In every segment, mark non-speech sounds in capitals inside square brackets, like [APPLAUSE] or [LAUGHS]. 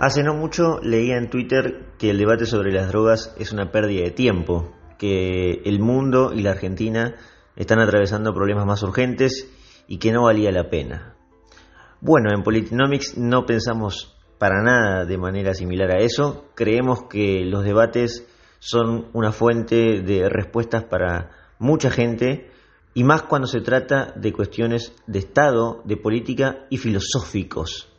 Hace no mucho leía en Twitter que el debate sobre las drogas es una pérdida de tiempo, que el mundo y la Argentina están atravesando problemas más urgentes y que no valía la pena. Bueno, en Politinomics no pensamos para nada de manera similar a eso. Creemos que los debates son una fuente de respuestas para mucha gente y más cuando se trata de cuestiones de Estado, de política y filosóficos.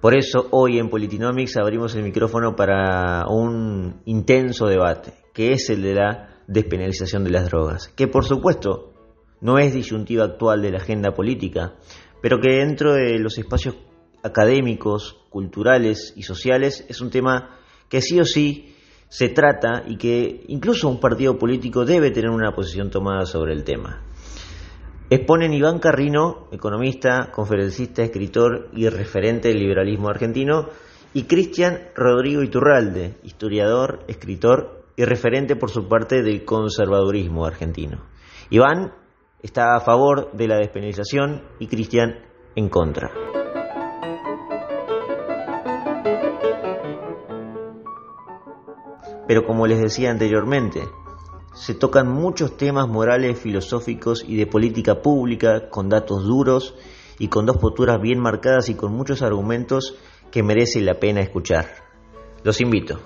Por eso hoy en Politinomics abrimos el micrófono para un intenso debate, que es el de la despenalización de las drogas, que por supuesto no es disyuntiva actual de la agenda política, pero que dentro de los espacios académicos, culturales y sociales es un tema que sí o sí se trata y que incluso un partido político debe tener una posición tomada sobre el tema. Exponen Iván Carrino, economista, conferencista, escritor y referente del liberalismo argentino, y Cristian Rodrigo Iturralde, historiador, escritor y referente por su parte del conservadurismo argentino. Iván está a favor de la despenalización y Cristian en contra. Pero como les decía anteriormente, se tocan muchos temas morales, filosóficos y de política pública con datos duros y con dos posturas bien marcadas y con muchos argumentos que merece la pena escuchar. Los invito.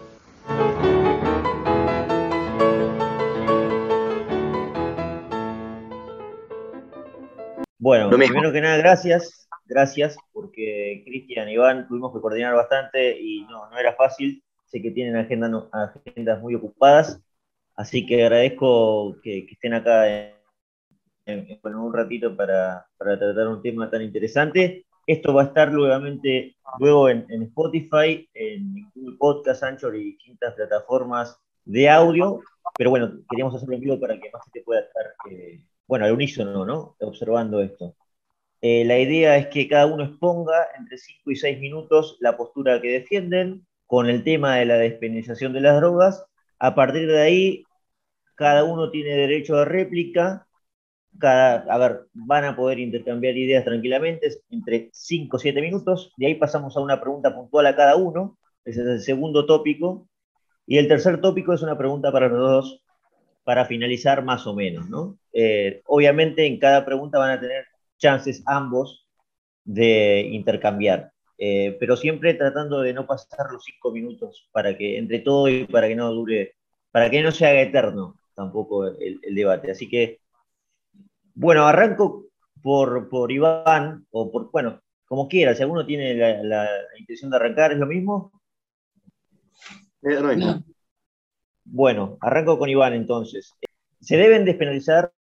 Bueno, primero que nada, gracias, gracias, porque Cristian y Iván tuvimos que coordinar bastante y no, no era fácil. Sé que tienen agendas muy ocupadas, Así que agradezco que, estén acá en, un ratito para, tratar un tema tan interesante. Esto va a estar nuevamente luego en, Spotify, en Podcast, Anchor y distintas plataformas de audio. Pero bueno, queríamos hacerlo en vivo para que más gente pueda estar, eh, bueno, al unísono, ¿no? Observando esto. Eh, la idea es que cada uno exponga entre 5 y 6 minutos la postura que defienden con el tema de la despenalización de las drogas a partir de ahí, cada uno tiene derecho a réplica. Cada, a ver, van a poder intercambiar ideas tranquilamente entre 5 o 7 minutos. De ahí pasamos a una pregunta puntual a cada uno. Ese es el segundo tópico. Y el tercer tópico es una pregunta para los dos, para finalizar más o menos. ¿no? Eh, obviamente en cada pregunta van a tener chances ambos de intercambiar. Eh, pero siempre tratando de no pasar los cinco minutos para que entre todo y para que no dure, para que no se haga eterno tampoco el, debate. Así que, bueno, arranco por, por, Iván, o por, bueno, como quiera, si alguno tiene la, intención de arrancar, ¿es lo mismo? Eh, bueno, arranco con Iván entonces. ¿Se deben despenalizar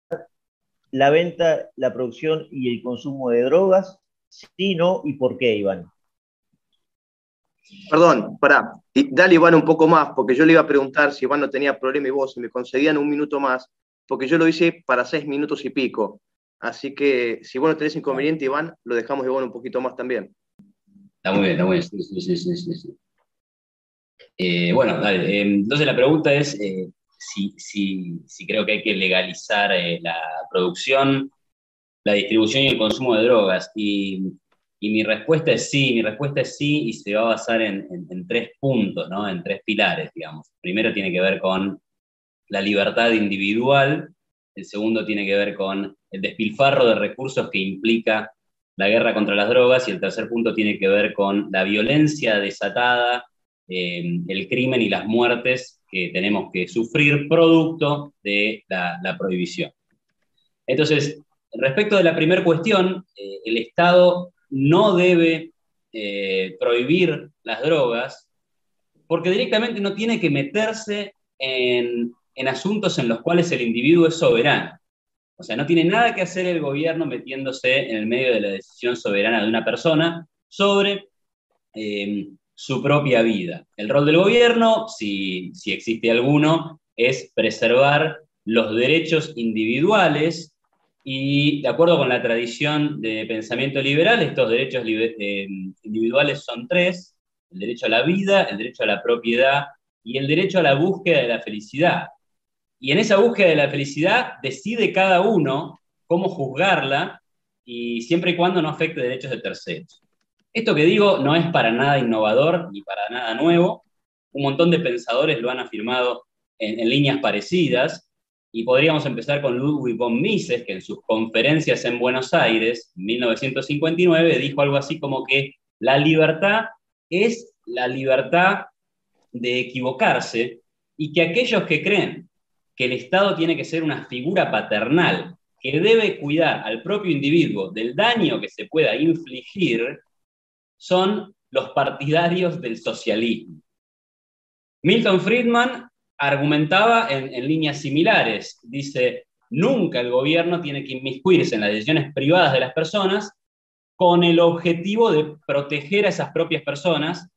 la venta, la producción y el consumo de drogas? Sí, no, y por qué, Iván. Perdón, pará. Dale, Iván, un poco más, porque yo le iba a preguntar si Iván no tenía problema y vos, si me concedían un minuto más, porque yo lo hice para seis minutos y pico. Así que si vos no tenés inconveniente, Iván, lo dejamos Iván un poquito más también. Está muy bien, está muy bien. Sí, sí, sí, sí, eh, bueno, dale. Eh, entonces la pregunta es eh, si, si, si, creo que hay que legalizar la producción, la distribución y el consumo de drogas. Y y mi respuesta es sí, mi respuesta es sí y se va a basar en, tres puntos, ¿no? en tres pilares, digamos. primero tiene que ver con la libertad individual, el segundo tiene que ver con el despilfarro de recursos que implica la guerra contra las drogas y el tercer punto tiene que ver con la violencia desatada, eh, el crimen y las muertes que tenemos que sufrir producto de la, prohibición. Entonces, respecto de la primera cuestión, eh, el Estado no debe eh, prohibir las drogas, porque directamente no tiene que meterse en, asuntos en los cuales el individuo es soberano. O sea, no tiene nada que hacer el gobierno metiéndose en el medio de la decisión soberana de una persona sobre eh, su propia vida. El rol del gobierno, si, si existe alguno, es preservar los derechos individuales y de acuerdo con la tradición de pensamiento liberal, estos derechos eh, individuales son tres, el derecho a la vida, el derecho a la propiedad y el derecho a la búsqueda de la felicidad. Y en esa búsqueda de la felicidad decide cada uno cómo juzgarla y siempre y cuando no afecte derechos de terceros. Esto que digo no es para nada innovador ni para nada nuevo. Un montón de pensadores lo han afirmado en, líneas parecidas. Y podríamos empezar con Ludwig von Mises, que en sus conferencias en Buenos Aires, en 1959, dijo algo así como que la libertad es la libertad de equivocarse y que aquellos que creen que el Estado tiene que ser una figura paternal que debe cuidar al propio individuo del daño que se pueda infligir, son los partidarios del socialismo. Milton Friedman argumentaba en, en, líneas similares. Dice, nunca el gobierno tiene que inmiscuirse en las decisiones privadas de las personas con el objetivo de proteger a esas propias personas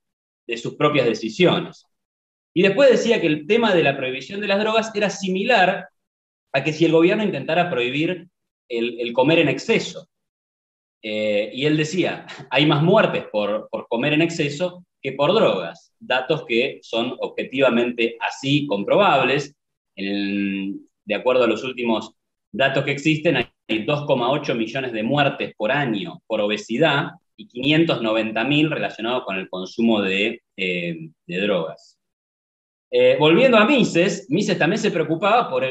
de sus propias decisiones. Y después decía que el tema de la prohibición de las drogas era similar a que si el gobierno intentara prohibir el, comer en exceso. Eh, y él decía, hay más muertes por, comer en exceso que por drogas, datos que son objetivamente así comprobables. de acuerdo a los últimos datos que existen, hay 2,8 millones de muertes por año por obesidad y 590.000 relacionados con el consumo de, eh, drogas. Eh, volviendo a Mises, Mises también se preocupaba por,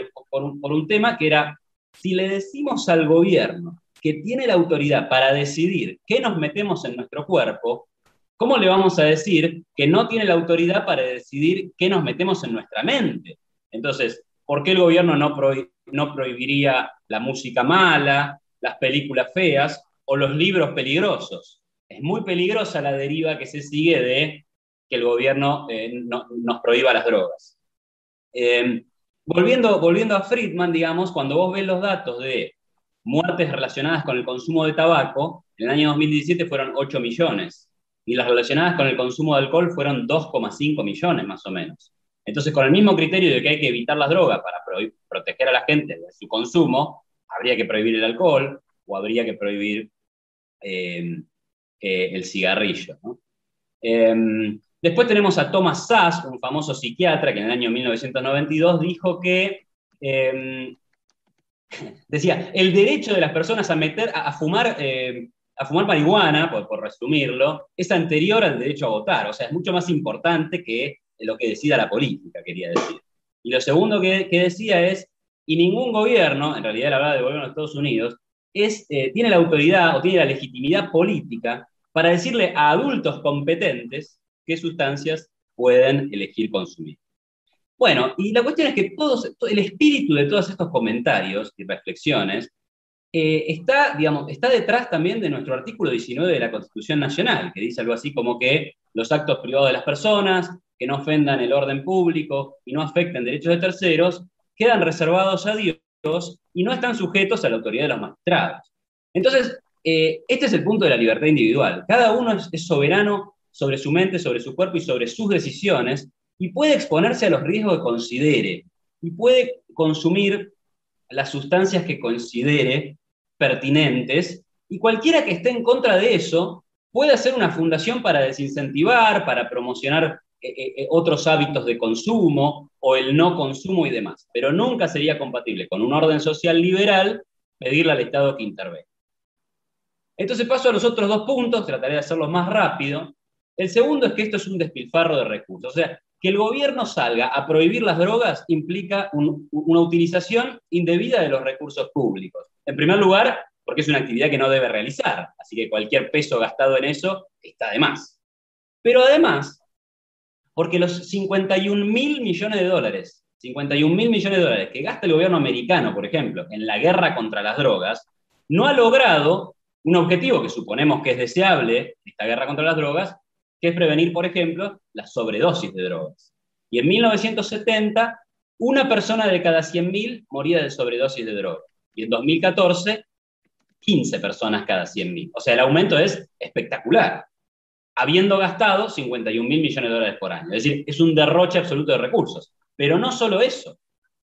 un, tema que era, si le decimos al gobierno que tiene la autoridad para decidir qué nos metemos en nuestro cuerpo, ¿cómo le vamos a decir que no tiene la autoridad para decidir qué nos metemos en nuestra mente? Entonces, ¿por qué el gobierno no, prohibiría la música mala, las películas feas o los libros peligrosos? Es muy peligrosa la deriva que se sigue de que el gobierno eh, nos prohíba las drogas. Eh, volviendo, volviendo a Friedman, digamos, cuando vos ves los datos de muertes relacionadas con el consumo de tabaco, en el año 2017 fueron 8 millones, y las relacionadas con el consumo de alcohol fueron 2,5 millones más o menos. Entonces, con el mismo criterio de que hay que evitar las drogas para proteger a la gente de su consumo, habría que prohibir el alcohol o habría que prohibir eh, el cigarrillo. ¿no? Después tenemos a Thomas Sass, un famoso psiquiatra que en el año 1992 dijo que, em, [LAUGHS] decía, el derecho de las personas a, meter, a, fumar, em, a fumar marihuana, por, resumirlo, es anterior al derecho a votar, o sea, es mucho más importante que lo que decida la política, quería decir. Y lo segundo que, decía es, y ningún gobierno, en realidad la verdad del gobierno de Estados Unidos, eh, tiene la autoridad o tiene la legitimidad política para decirle a adultos competentes qué sustancias pueden elegir consumir. Bueno, y la cuestión es que todos, el espíritu de todos estos comentarios y reflexiones eh, está, digamos, está detrás también de nuestro artículo 19 de la Constitución Nacional, que dice algo así como que los actos privados de las personas, que no ofendan el orden público y no afecten derechos de terceros, quedan reservados a Dios y no están sujetos a la autoridad de los magistrados. Entonces, eh, este es el punto de la libertad individual. Cada uno es soberano sobre su mente, sobre su cuerpo y sobre sus decisiones, y puede exponerse a los riesgos que considere, y puede consumir las sustancias que considere pertinentes, y cualquiera que esté en contra de eso puede hacer una fundación para desincentivar, para promocionar eh, eh, eh, otros hábitos de consumo o el no consumo y demás, pero nunca sería compatible con un orden social liberal pedirle al Estado que intervenga. Entonces paso a los otros dos puntos, trataré de hacerlo más rápido. El segundo es que esto es un despilfarro de recursos. O sea, que el gobierno salga a prohibir las drogas implica una utilización indebida de los recursos públicos. En primer lugar, porque es una actividad que no debe realizar, así que cualquier peso gastado en eso está de más. Pero además, porque los 51 mil millones de dólares, 51 mil millones de dólares que gasta el gobierno americano, por ejemplo, en la guerra contra las drogas, no ha logrado un objetivo que suponemos que es deseable, esta guerra contra las drogas, que es prevenir, por ejemplo, la sobredosis de drogas. Y en 1970, una persona de cada 100.000 moría de sobredosis de drogas. Y en 2014, 15 personas cada 100.000. O sea, el aumento es espectacular, habiendo gastado 51 mil millones de dólares por año. Es decir, es un derroche absoluto de recursos. Pero no solo eso,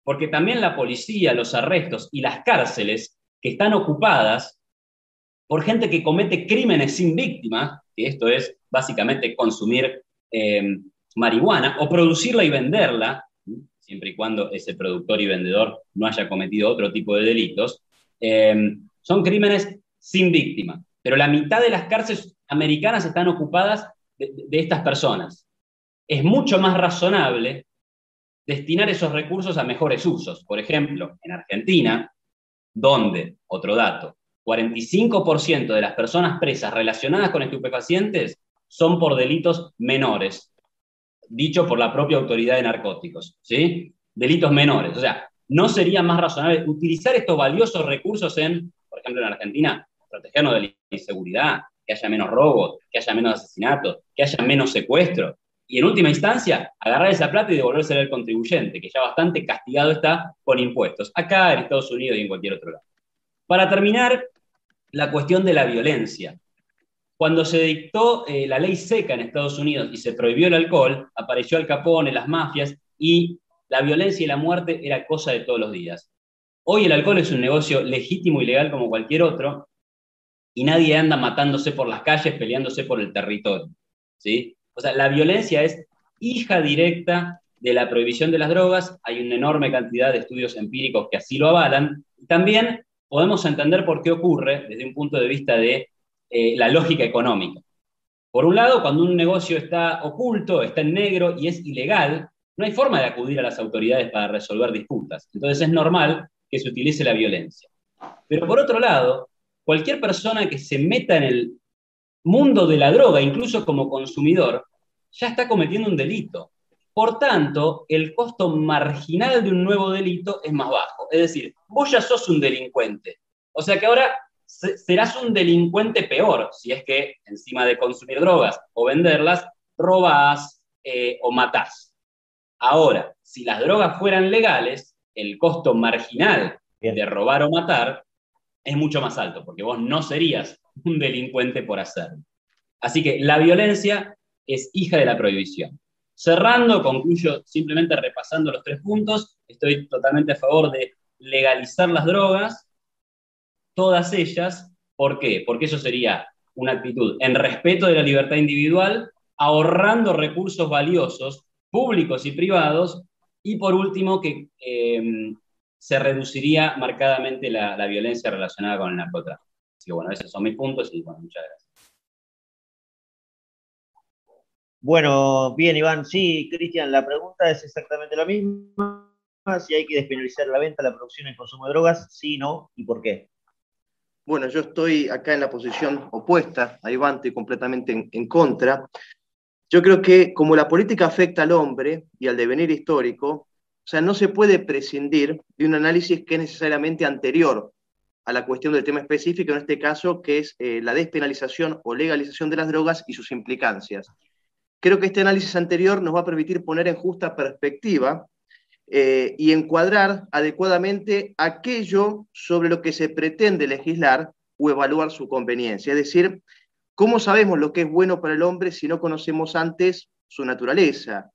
porque también la policía, los arrestos y las cárceles que están ocupadas por gente que comete crímenes sin víctimas, que esto es básicamente consumir eh, marihuana o producirla y venderla, siempre y cuando ese productor y vendedor no haya cometido otro tipo de delitos, eh, son crímenes sin víctima. Pero la mitad de las cárceles, americanas están ocupadas de, de estas personas. Es mucho más razonable destinar esos recursos a mejores usos. Por ejemplo, en Argentina, donde, otro dato, 45% de las personas presas relacionadas con estupefacientes son por delitos menores, dicho por la propia autoridad de narcóticos, ¿sí? Delitos menores. O sea, ¿no sería más razonable utilizar estos valiosos recursos en, por ejemplo, en Argentina, protegernos de la inseguridad, que haya menos robos, que haya menos asesinatos, que haya menos secuestros? Y en última instancia, agarrar esa plata y devolvérsela al contribuyente, que ya bastante castigado está con impuestos, acá en Estados Unidos y en cualquier otro lado. Para terminar, la cuestión de la violencia. Cuando se dictó eh, la ley seca en Estados Unidos y se prohibió el alcohol, apareció Al Capone, las mafias, y la violencia y la muerte era cosa de todos los días. Hoy el alcohol es un negocio legítimo y legal como cualquier otro, y nadie anda matándose por las calles, peleándose por el territorio. ¿sí? O sea, la violencia es hija directa de la prohibición de las drogas, hay una enorme cantidad de estudios empíricos que así lo avalan, también podemos entender por qué ocurre desde un punto de vista de eh, la lógica económica. Por un lado, cuando un negocio está oculto, está en negro y es ilegal, no hay forma de acudir a las autoridades para resolver disputas. Entonces es normal que se utilice la violencia. Pero por otro lado, cualquier persona que se meta en el mundo de la droga, incluso como consumidor, ya está cometiendo un delito. Por tanto, el costo marginal de un nuevo delito es más bajo. Es decir, vos ya sos un delincuente. O sea que ahora serás un delincuente peor si es que encima de consumir drogas o venderlas, robás eh, o matás. Ahora, si las drogas fueran legales, el costo marginal de robar o matar es mucho más alto, porque vos no serías un delincuente por hacerlo. Así que la violencia es hija de la prohibición. Cerrando, concluyo simplemente repasando los tres puntos. Estoy totalmente a favor de legalizar las drogas, todas ellas. ¿Por qué? Porque eso sería una actitud en respeto de la libertad individual, ahorrando recursos valiosos, públicos y privados, y por último, que eh, se reduciría marcadamente la, la, violencia relacionada con el narcotráfico. Así que bueno, esos son mis puntos y bueno, muchas gracias. Bueno, bien, Iván. Sí, Cristian, la pregunta es exactamente la misma. Si hay que despenalizar la venta, la producción y el consumo de drogas, sí, no, y por qué. Bueno, yo estoy acá en la posición opuesta a Iván, estoy completamente en, en contra. Yo creo que como la política afecta al hombre y al devenir histórico, o sea, no se puede prescindir de un análisis que es necesariamente anterior a la cuestión del tema específico, en este caso, que es eh, la despenalización o legalización de las drogas y sus implicancias. Creo que este análisis anterior nos va a permitir poner en justa perspectiva eh, y encuadrar adecuadamente aquello sobre lo que se pretende legislar o evaluar su conveniencia. Es decir, ¿cómo sabemos lo que es bueno para el hombre si no conocemos antes su naturaleza?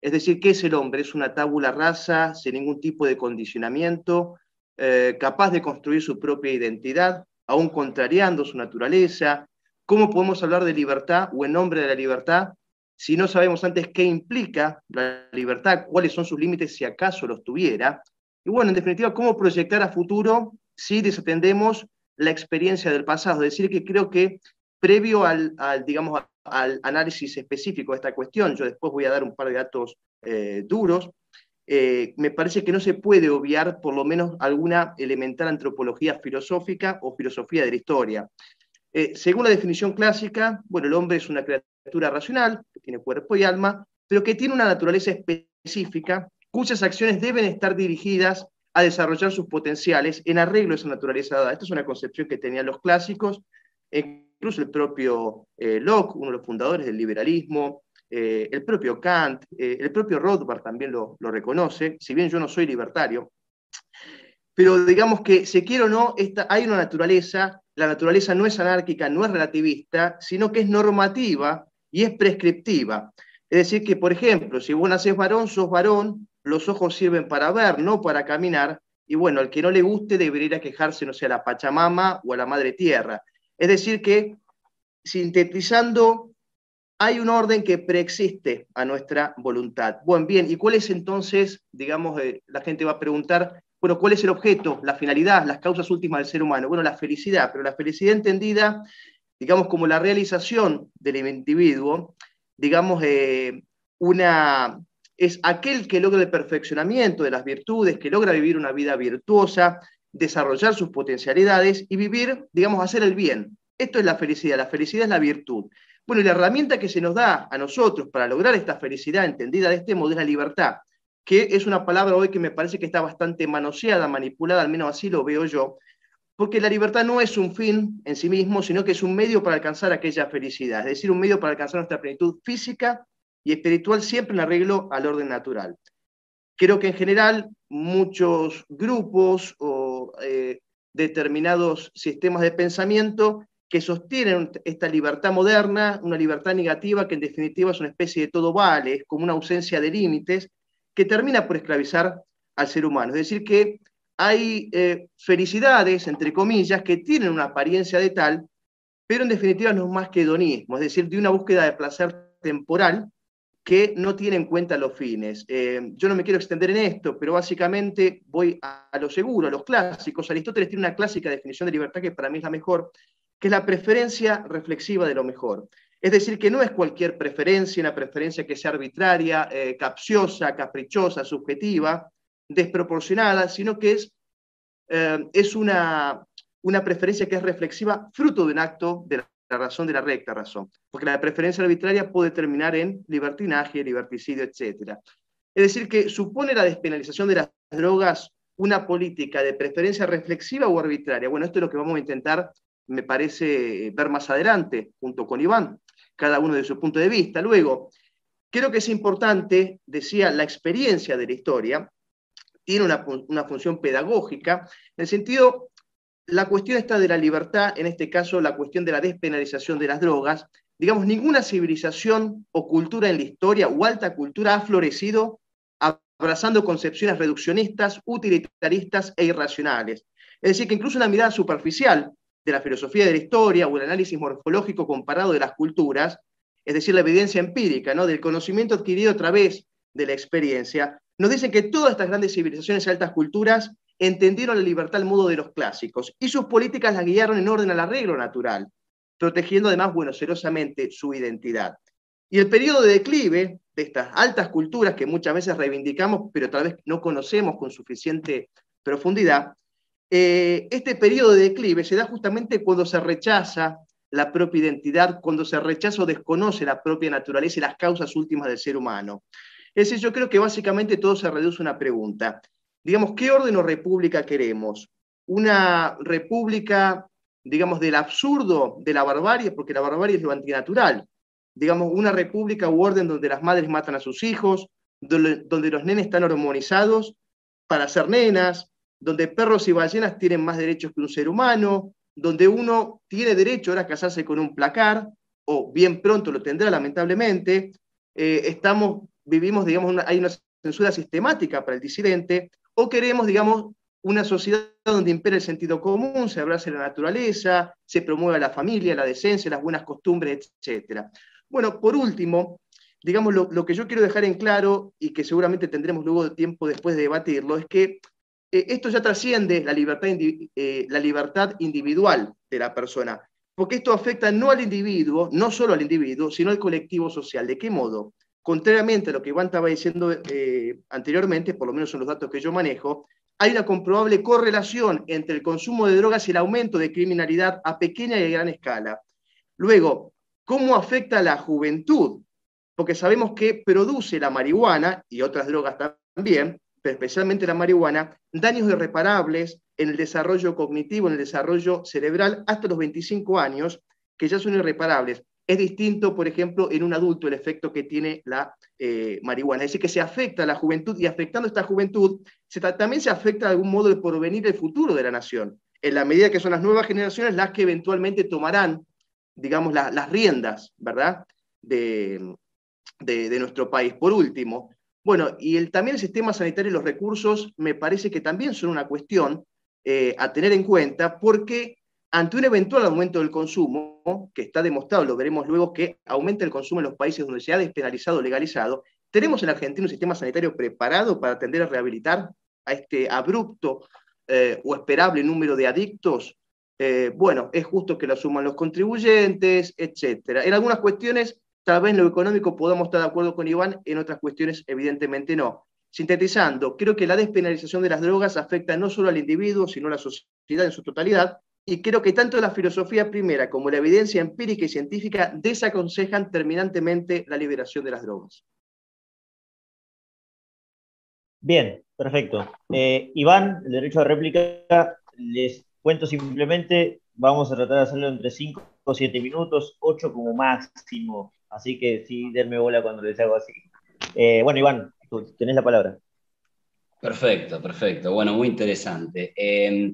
Es decir, ¿qué es el hombre? ¿Es una tábula rasa sin ningún tipo de condicionamiento, eh, capaz de construir su propia identidad, aún contrariando su naturaleza? ¿Cómo podemos hablar de libertad o en nombre de la libertad si no sabemos antes qué implica la libertad, cuáles son sus límites si acaso los tuviera. Y bueno, en definitiva, cómo proyectar a futuro si desatendemos la experiencia del pasado. Es decir, que creo que previo al, digamos, al análisis específico de esta cuestión, yo después voy a dar un par de datos eh, duros, eh, me parece que no se puede obviar por lo menos alguna elemental antropología filosófica o filosofía de la historia. Eh, según la definición clásica, bueno, el hombre es una criatura racional, que tiene cuerpo y alma, pero que tiene una naturaleza específica cuyas acciones deben estar dirigidas a desarrollar sus potenciales en arreglo a esa naturaleza dada. Esta es una concepción que tenían los clásicos, incluso el propio eh, Locke, uno de los fundadores del liberalismo, eh, el propio Kant, eh, el propio Rothbard también lo, lo, reconoce, si bien yo no soy libertario, pero digamos que, se quiere o no, esta, hay una naturaleza, la naturaleza no es anárquica, no es relativista, sino que es normativa y es prescriptiva. Es decir, que, por ejemplo, si vos nacés varón, sos varón, los ojos sirven para ver, no para caminar, y bueno, al que no le guste debería ir a quejarse, no sé, a la Pachamama o a la Madre Tierra. Es decir, que sintetizando, hay un orden que preexiste a nuestra voluntad. Bueno, bien, ¿y cuál es entonces, digamos, eh, la gente va a preguntar, bueno, ¿cuál es el objeto, la finalidad, las causas últimas del ser humano? Bueno, la felicidad, pero la felicidad entendida digamos, como la realización del individuo, digamos, eh, una, es aquel que logra el perfeccionamiento de las virtudes, que logra vivir una vida virtuosa, desarrollar sus potencialidades y vivir, digamos, hacer el bien. Esto es la felicidad, la felicidad es la virtud. Bueno, y la herramienta que se nos da a nosotros para lograr esta felicidad entendida de este modo es la libertad, que es una palabra hoy que me parece que está bastante manoseada, manipulada, al menos así lo veo yo, porque la libertad no es un fin en sí mismo, sino que es un medio para alcanzar aquella felicidad, es decir, un medio para alcanzar nuestra plenitud física y espiritual siempre en arreglo al orden natural. Creo que en general muchos grupos o eh, determinados sistemas de pensamiento que sostienen esta libertad moderna, una libertad negativa que en definitiva es una especie de todo vale, es como una ausencia de límites que termina por esclavizar al ser humano. Es decir, que hay eh, felicidades, entre comillas, que tienen una apariencia de tal, pero en definitiva no es más que hedonismo, es decir, de una búsqueda de placer temporal que no tiene en cuenta los fines. Eh, yo no me quiero extender en esto, pero básicamente voy a, lo seguro, a los clásicos. Aristóteles tiene una clásica definición de libertad que para mí es la mejor, que es la preferencia reflexiva de lo mejor. Es decir, que no es cualquier preferencia, una preferencia que sea arbitraria, eh, capciosa, caprichosa, subjetiva, desproporcionada, sino que es, eh, es una, una preferencia que es reflexiva fruto de un acto de la la razón de la recta razón, porque la preferencia arbitraria puede terminar en libertinaje, liberticidio, etc. Es decir, que supone la despenalización de las drogas una política de preferencia reflexiva o arbitraria. Bueno, esto es lo que vamos a intentar, me parece, ver más adelante, junto con Iván, cada uno de su punto de vista. Luego, creo que es importante, decía, la experiencia de la historia, tiene una, una función pedagógica, en el sentido la cuestión está de la libertad, en este caso la cuestión de la despenalización de las drogas, digamos, ninguna civilización o cultura en la historia o alta cultura ha florecido abrazando concepciones reduccionistas, utilitaristas e irracionales. Es decir, que incluso una mirada superficial de la filosofía de la historia o el análisis morfológico comparado de las culturas, es decir, la evidencia empírica, ¿no? del conocimiento adquirido a través de la experiencia, nos dicen que todas estas grandes civilizaciones y altas culturas entendieron la libertad al modo de los clásicos y sus políticas la guiaron en orden al arreglo natural, protegiendo además, bueno, celosamente su identidad. Y el periodo de declive de estas altas culturas que muchas veces reivindicamos, pero tal vez no conocemos con suficiente profundidad, eh, este periodo de declive se da justamente cuando se rechaza la propia identidad, cuando se rechaza o desconoce la propia naturaleza y las causas últimas del ser humano. Es decir, yo creo que básicamente todo se reduce a una pregunta digamos, ¿qué orden o república queremos? Una república, digamos, del absurdo, de la barbarie, porque la barbarie es lo antinatural. Digamos, una república u orden donde las madres matan a sus hijos, donde, los nenes están hormonizados para ser nenas, donde perros y ballenas tienen más derechos que un ser humano, donde uno tiene derecho ahora a casarse con un placar, o bien pronto lo tendrá lamentablemente, eh, estamos, vivimos, digamos, hay una censura sistemática para el disidente, o queremos, digamos, una sociedad donde impera el sentido común, se abrace la naturaleza, se promueva la familia, la decencia, las buenas costumbres, etc. Bueno, por último, digamos, lo, que yo quiero dejar en claro y que seguramente tendremos luego tiempo después de debatirlo, es que eh, esto ya trasciende la libertad, eh, la libertad individual de la persona, porque esto afecta no al individuo, no solo al individuo, sino al colectivo social. ¿De qué modo? Contrariamente a lo que Iván estaba diciendo eh, anteriormente, por lo menos son los datos que yo manejo, hay una comprobable correlación entre el consumo de drogas y el aumento de criminalidad a pequeña y gran escala. Luego, ¿cómo afecta a la juventud? Porque sabemos que produce la marihuana y otras drogas también, pero especialmente la marihuana, daños irreparables en el desarrollo cognitivo, en el desarrollo cerebral hasta los 25 años, que ya son irreparables. Es distinto, por ejemplo, en un adulto el efecto que tiene la eh, marihuana. Es decir, que se afecta a la juventud y afectando a esta juventud, también se afecta de algún modo el porvenir del futuro de la nación, en la medida que son las nuevas generaciones las que eventualmente tomarán, digamos, las riendas, ¿verdad?, de, nuestro país. Por último, bueno, y el, también el sistema sanitario y los recursos me parece que también son una cuestión eh, a tener en cuenta porque ante un eventual aumento del consumo, que está demostrado, lo veremos luego, que aumenta el consumo en los países donde se ha despenalizado o legalizado, ¿tenemos en Argentina un sistema sanitario preparado para atender a rehabilitar a este abrupto eh, o esperable número de adictos eh, bueno, es justo que lo asuman los contribuyentes, etc. En algunas cuestiones, tal vez en lo económico podamos estar de acuerdo con Iván, en otras cuestiones, evidentemente no. Sintetizando, creo que la despenalización de las drogas afecta no solo al individuo, sino a la sociedad en su totalidad, y creo que tanto la filosofía primera como la evidencia empírica y científica desaconsejan terminantemente la liberación de las drogas. Bien, perfecto. Eh, Iván, el derecho de réplica, les cuento simplemente, vamos a tratar de hacerlo entre 5 o 7 minutos, 8 como máximo, así que sí, denme bola cuando les hago así. Eh, bueno, Iván, tú tenés la palabra. Perfecto, perfecto. Bueno, muy interesante. Eh,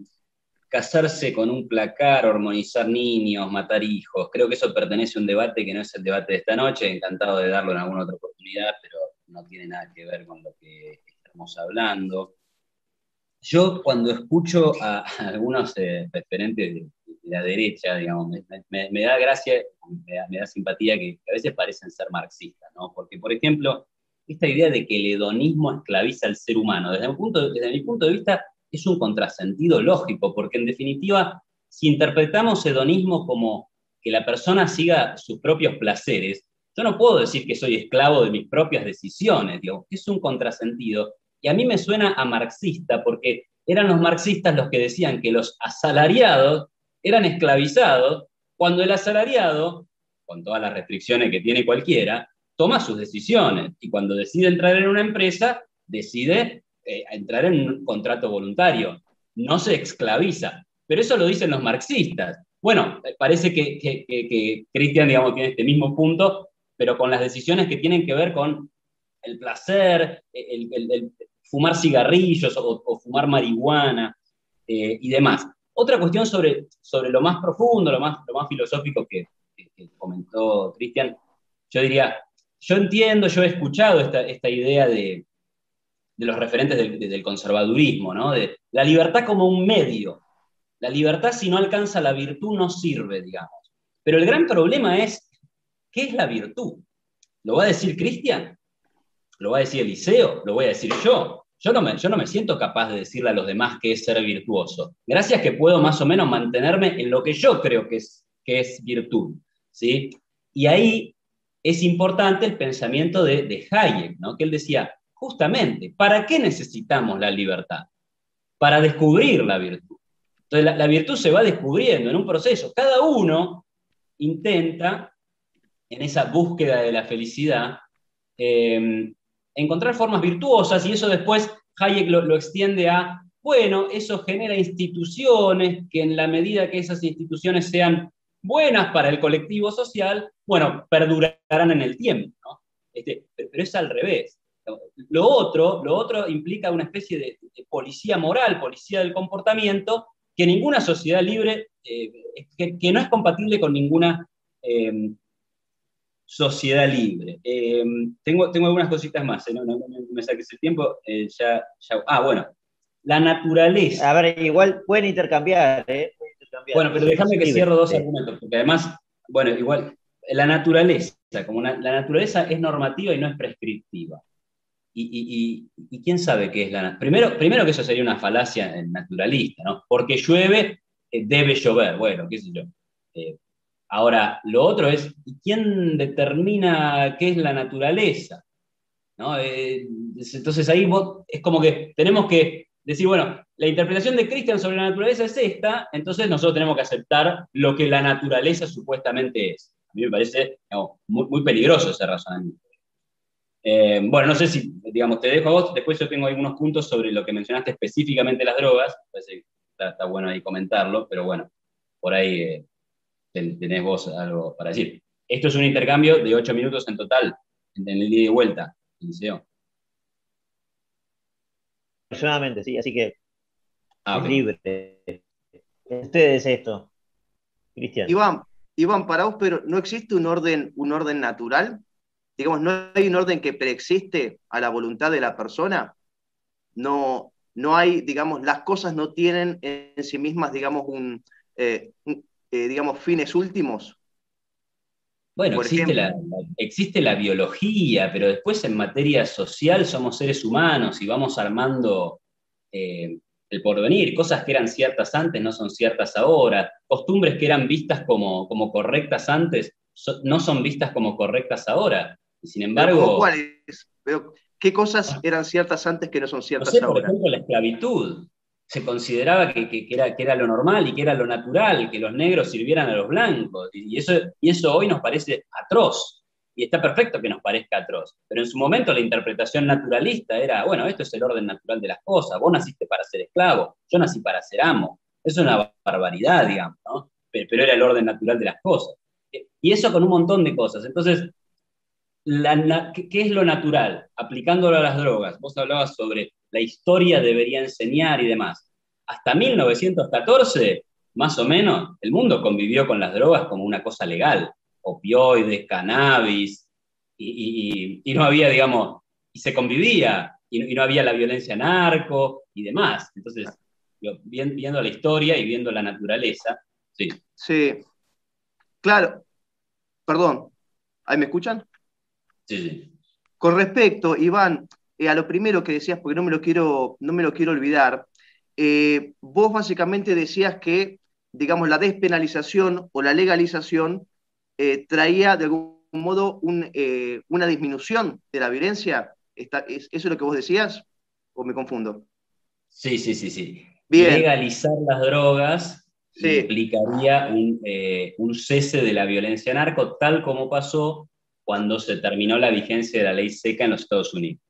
casarse con un placar, hormonizar niños, matar hijos. Creo que eso pertenece a un debate que no es el debate de esta noche, encantado de darlo en alguna otra oportunidad, pero no tiene nada que ver con lo que estamos hablando. Yo cuando escucho a, algunos eh, referentes de, la derecha, digamos, me, da gracia, me da, simpatía que, a veces parecen ser marxistas, ¿no? Porque, por ejemplo, esta idea de que el hedonismo esclaviza al ser humano, desde, punto, desde mi punto de vista, es un contrasentido lógico, porque en definitiva, si interpretamos hedonismo como que la persona siga sus propios placeres, yo no puedo decir que soy esclavo de mis propias decisiones, es un contrasentido. Y a mí me suena a marxista, porque eran los marxistas los que decían que los asalariados eran esclavizados, cuando el asalariado, con todas las restricciones que tiene cualquiera, toma sus decisiones y cuando decide entrar en una empresa, decide eh, entrar en un contrato voluntario, no se esclaviza. Pero eso lo dicen los marxistas. Bueno, eh, parece que, que, Cristian, digamos, tiene este mismo punto, pero con las decisiones que tienen que ver con el placer, el, fumar cigarrillos o, fumar marihuana eh, y demás. Otra cuestión sobre, sobre lo más profundo, lo más, lo más filosófico que, comentó Cristian, yo diría, yo entiendo, yo he escuchado esta, esta idea de, de los referentes del, conservadurismo, ¿no? De la libertad como un medio. La libertad si no alcanza la virtud no sirve, digamos. Pero el gran problema es, ¿qué es la virtud? ¿Lo va a decir Cristian? ¿Lo va a decir Eliseo? ¿Lo voy a decir yo? Yo no, me, yo no me siento capaz de decirle a los demás qué es ser virtuoso. Gracias que puedo más o menos mantenerme en lo que yo creo que es, que es virtud. ¿sí? Y ahí es importante el pensamiento de, de Hayek, ¿no? que él decía, Justamente, ¿para qué necesitamos la libertad? Para descubrir la virtud. Entonces, la, virtud se va descubriendo en un proceso. Cada uno intenta, en esa búsqueda de la felicidad, em, encontrar formas virtuosas y eso después Hayek lo, extiende a, bueno, eso genera instituciones que en la medida que esas instituciones sean buenas para el colectivo social, bueno, perdurarán en el tiempo. Este, pero es al revés. Lo otro, lo otro implica una especie de, policía moral, policía del comportamiento, que ninguna sociedad libre, eh, que, no es compatible con ninguna em, sociedad libre. Em, tengo, tengo algunas cositas más, ¿eh? no, me saques el tiempo. Eh, ya, ah, bueno, la naturaleza. A ver, igual pueden intercambiar, Bueno, pero déjame que cierro dos argumentos, porque además, bueno, igual, la naturaleza, como la naturaleza es normativa y no es prescriptiva. Y, quién sabe qué es la primero Primero que eso sería una falacia naturalista, ¿no? Porque llueve, eh, debe llover, bueno, qué sé yo. Eh, ahora, lo otro es, ¿quién determina qué es la naturaleza? ¿No? Eh, entonces ahí es como que tenemos que decir, bueno, la interpretación de Cristian sobre la naturaleza es esta, entonces nosotros tenemos que aceptar lo que la naturaleza supuestamente es. A mí me parece muy peligroso ese razonamiento. Eh, bueno, no sé si, digamos, te dejo a vos, después yo tengo algunos puntos sobre lo que mencionaste específicamente las drogas, está, bueno ahí comentarlo, pero bueno, por ahí eh, tenés vos algo para decir. Esto es un intercambio de ocho minutos en total, en el ida y vuelta, Liceo. Aproximadamente, sí, así que ah, es libre. Ustedes esto, Cristian. Iván, Iván, para vos, pero ¿no existe un orden, un orden natural? Digamos, no hay un orden que preexiste a la voluntad de la persona, no, no hay, digamos, las cosas no tienen en sí mismas, digamos, un, eh, eh, digamos, fines últimos. Bueno, existe la, existe la, biología, pero después en materia social somos seres humanos y vamos armando eh, el porvenir, cosas que eran ciertas antes no son ciertas ahora, costumbres que eran vistas como, como correctas antes no son vistas como correctas ahora. Y sin embargo... ¿Cuáles? ¿Qué cosas ah. eran ciertas antes que no son ciertas ahora? Por ejemplo, la esclavitud. Se consideraba que, era, que era lo normal y que era lo natural, que los negros sirvieran a los blancos. Y eso, y eso hoy nos parece atroz. Y está perfecto que nos parezca atroz. Pero en su momento la interpretación naturalista era, bueno, esto es el orden natural de las cosas. Vos naciste para ser esclavo, yo nací para ser amo. Es una barbaridad, digamos, ¿no? pero era el orden natural de las cosas. Y eso con un montón de cosas. Entonces, ¿qué es lo natural? Aplicándolo a las drogas. Vos hablabas sobre la historia debería enseñar y demás. Hasta 1914, más o menos, el mundo convivió con las drogas como una cosa legal. Opioides, cannabis, y, no había, digamos, y se convivía, y, no había la violencia narco y demás. Entonces, viendo la historia y viendo la naturaleza, sí. Sí, claro, Perdón, ¿ahí me escuchan? Sí. Con respecto, Iván, eh, a lo primero que decías, porque no me lo quiero, no me lo quiero olvidar, eh, vos básicamente decías que, digamos, la despenalización o la legalización eh, traía de algún modo una disminución de la violencia. ¿Es, ¿Eso es lo que vos decías? ¿O me confundo? Sí, sí, sí, sí. Legalizar las drogas implicaría eh, un, cese de la violencia narco, tal como pasó cuando se terminó la vigencia de la ley seca en los Estados Unidos.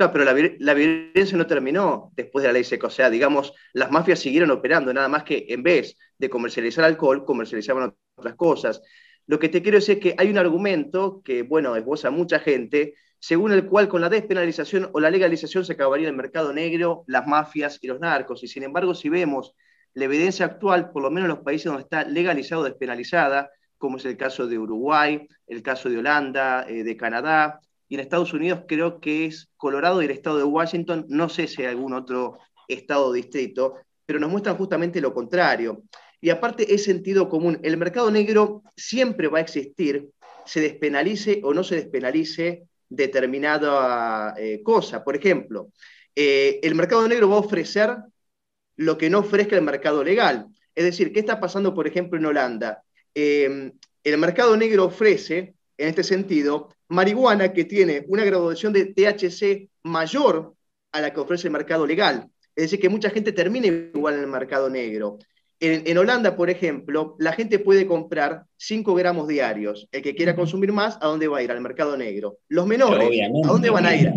Claro, pero la, violencia no terminó después de la ley seca. O sea, digamos, las mafias siguieron operando, nada más que en vez de comercializar alcohol, comercializaban otras cosas. Lo que te quiero decir es que hay un argumento que, bueno, esboza mucha gente, según el cual con la despenalización o la legalización se acabaría el mercado negro, las mafias y los narcos. Y sin embargo, si vemos la evidencia actual, por lo menos en los países donde está legalizado o despenalizada, como es el caso de Uruguay, el caso de Holanda, eh, de Canadá, y en Estados Unidos creo que es Colorado y el estado de Washington, no sé si hay algún otro estado o distrito, pero nos muestran justamente lo contrario. Y aparte es sentido común, el mercado negro siempre va a existir, se despenalice o no se despenalice determinada eh, cosa. Por ejemplo, eh, el mercado negro va a ofrecer lo que no ofrezca el mercado legal. Es decir, ¿qué está pasando, por ejemplo, en Holanda? Em, el mercado negro ofrece, en este sentido, marihuana que tiene una graduación de THC mayor a la que ofrece el mercado legal. Es decir, que mucha gente termina igual en el mercado negro. En, Holanda, por ejemplo, la gente puede comprar 5 gramos diarios. El que quiera consumir más, ¿a dónde va a ir? Al mercado negro. Los menores, ¿a dónde van a ir?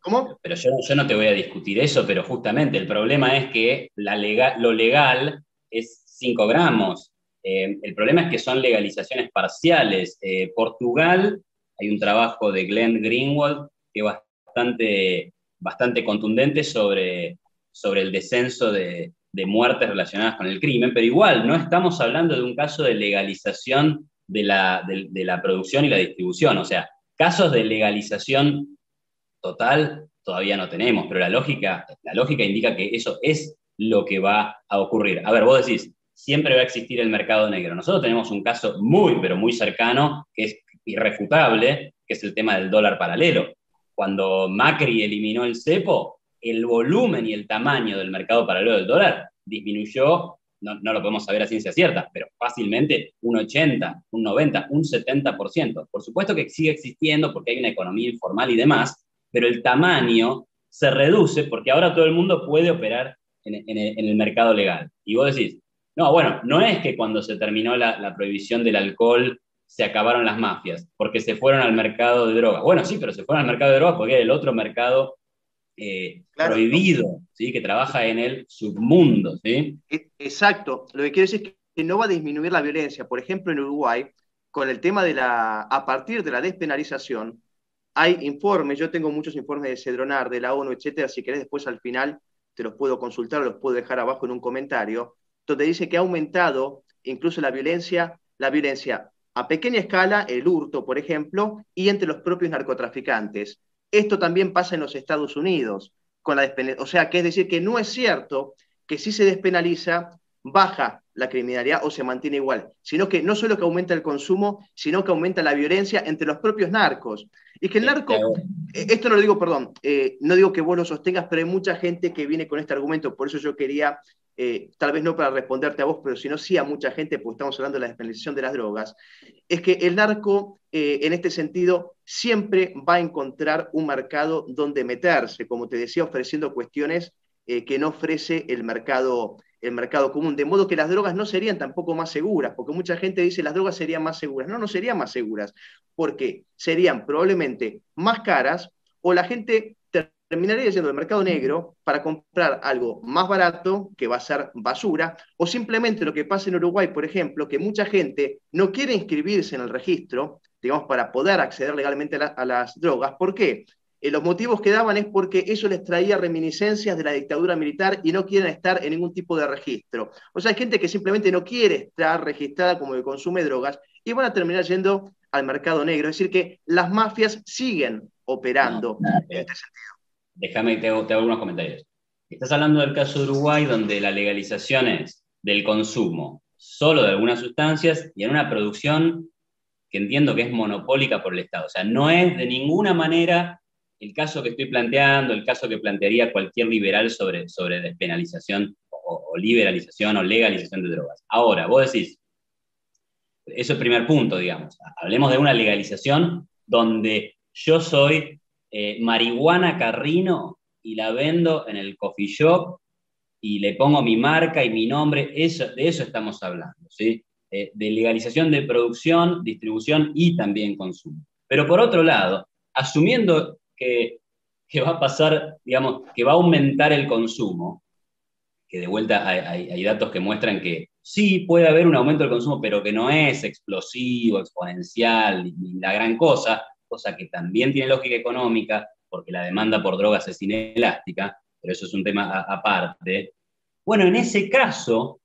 ¿Cómo? Pero yo, no te voy a discutir eso, pero justamente el problema es que la lo legal es 5 gramos. Eh, el problema es que son legalizaciones parciales. Eh, Portugal, hay un trabajo de Glenn Greenwald que es bastante, bastante contundente sobre, sobre el descenso de, muertes relacionadas con el crimen, pero igual no estamos hablando de un caso de legalización de la, de la producción y la distribución. O sea, casos de legalización total todavía no tenemos, pero la lógica, la lógica indica que eso es lo que va a ocurrir. A ver, vos decís, siempre va a existir el mercado negro. Nosotros tenemos un caso muy, pero muy cercano, que es irrefutable, que es el tema del dólar paralelo. Cuando Macri eliminó el cepo, el volumen y el tamaño del mercado paralelo del dólar disminuyó, no, lo podemos saber a ciencia cierta, pero fácilmente un 80, un 90, un 70%. Por supuesto que sigue existiendo porque hay una economía informal y demás, pero el tamaño se reduce porque ahora todo el mundo puede operar en, el mercado legal. Y vos decís, no, bueno, no es que cuando se terminó la, prohibición del alcohol se acabaron las mafias, porque se fueron al mercado de drogas. Bueno, sí, pero se fueron al mercado de drogas porque era el otro mercado eh, prohibido, ¿sí? que trabaja en el submundo. ¿sí? E, exacto. Lo que quiero decir es que no va a disminuir la violencia. Por ejemplo, en Uruguay, con el tema de la, a partir de la despenalización, hay informes, yo tengo muchos informes de Cedronar, de la ONU, etcétera, si querés después al final te los puedo consultar, los puedo dejar abajo en un comentario, donde dice que ha aumentado incluso la violencia, la violencia a pequeña escala, el hurto, por ejemplo, y entre los propios narcotraficantes. Esto también pasa en los Estados Unidos, con la o sea, que es decir, que no es cierto que si se despenaliza, baja la criminalidad o se mantiene igual, sino que no solo que aumenta el consumo, sino que aumenta la violencia entre los propios narcos. Y que el narco, eh, esto no lo digo, perdón, eh, no digo que vos lo sostengas, pero hay mucha gente que viene con este argumento, por eso yo quería, eh, tal vez no para responderte a vos, pero sino sí a mucha gente, porque estamos hablando de la despenalización de las drogas, es que el narco, en este sentido, siempre va a encontrar un mercado donde meterse, como te decía, ofreciendo cuestiones que no ofrece el mercado el mercado común, de modo que las drogas no serían tampoco más seguras, porque mucha gente dice las drogas serían más seguras. No, no serían más seguras, porque serían probablemente más caras o la gente terminaría yendo al mercado negro para comprar algo más barato, que va a ser basura, o simplemente lo que pasa en Uruguay, por ejemplo, que mucha gente no quiere inscribirse en el registro, digamos, para poder acceder legalmente a, a las drogas. ¿Por qué? Eh, los motivos que daban es porque eso les traía reminiscencias de la dictadura militar y no quieren estar en ningún tipo de registro. O sea, hay gente que simplemente no quiere estar registrada como que consume drogas y van a terminar yendo al mercado negro. Es decir, que las mafias siguen operando en este sentido. Déjame, te hago, te hago unos comentarios. Estás hablando del caso de Uruguay, donde la legalización es del consumo solo de algunas sustancias y en una producción que entiendo que es monopólica por el Estado. O sea, no es de ninguna manera el caso que estoy planteando, el caso que plantearía cualquier liberal sobre, sobre despenalización o, liberalización o legalización de drogas. Ahora, vos decís, eso es el primer punto, digamos. Hablemos de una legalización donde yo soy eh, marihuana carrino y la vendo en el coffee shop y le pongo mi marca y mi nombre, eso, de eso estamos hablando, ¿sí? Eh, de legalización de producción, distribución y también consumo. Pero por otro lado, asumiendo que, va a pasar, digamos, que va a aumentar el consumo, que de vuelta hay, datos que muestran que sí puede haber un aumento del consumo, pero que no es explosivo, exponencial, ni la gran cosa, cosa que también tiene lógica económica, porque la demanda por drogas es inelástica, pero eso es un tema aparte. Bueno, en ese caso,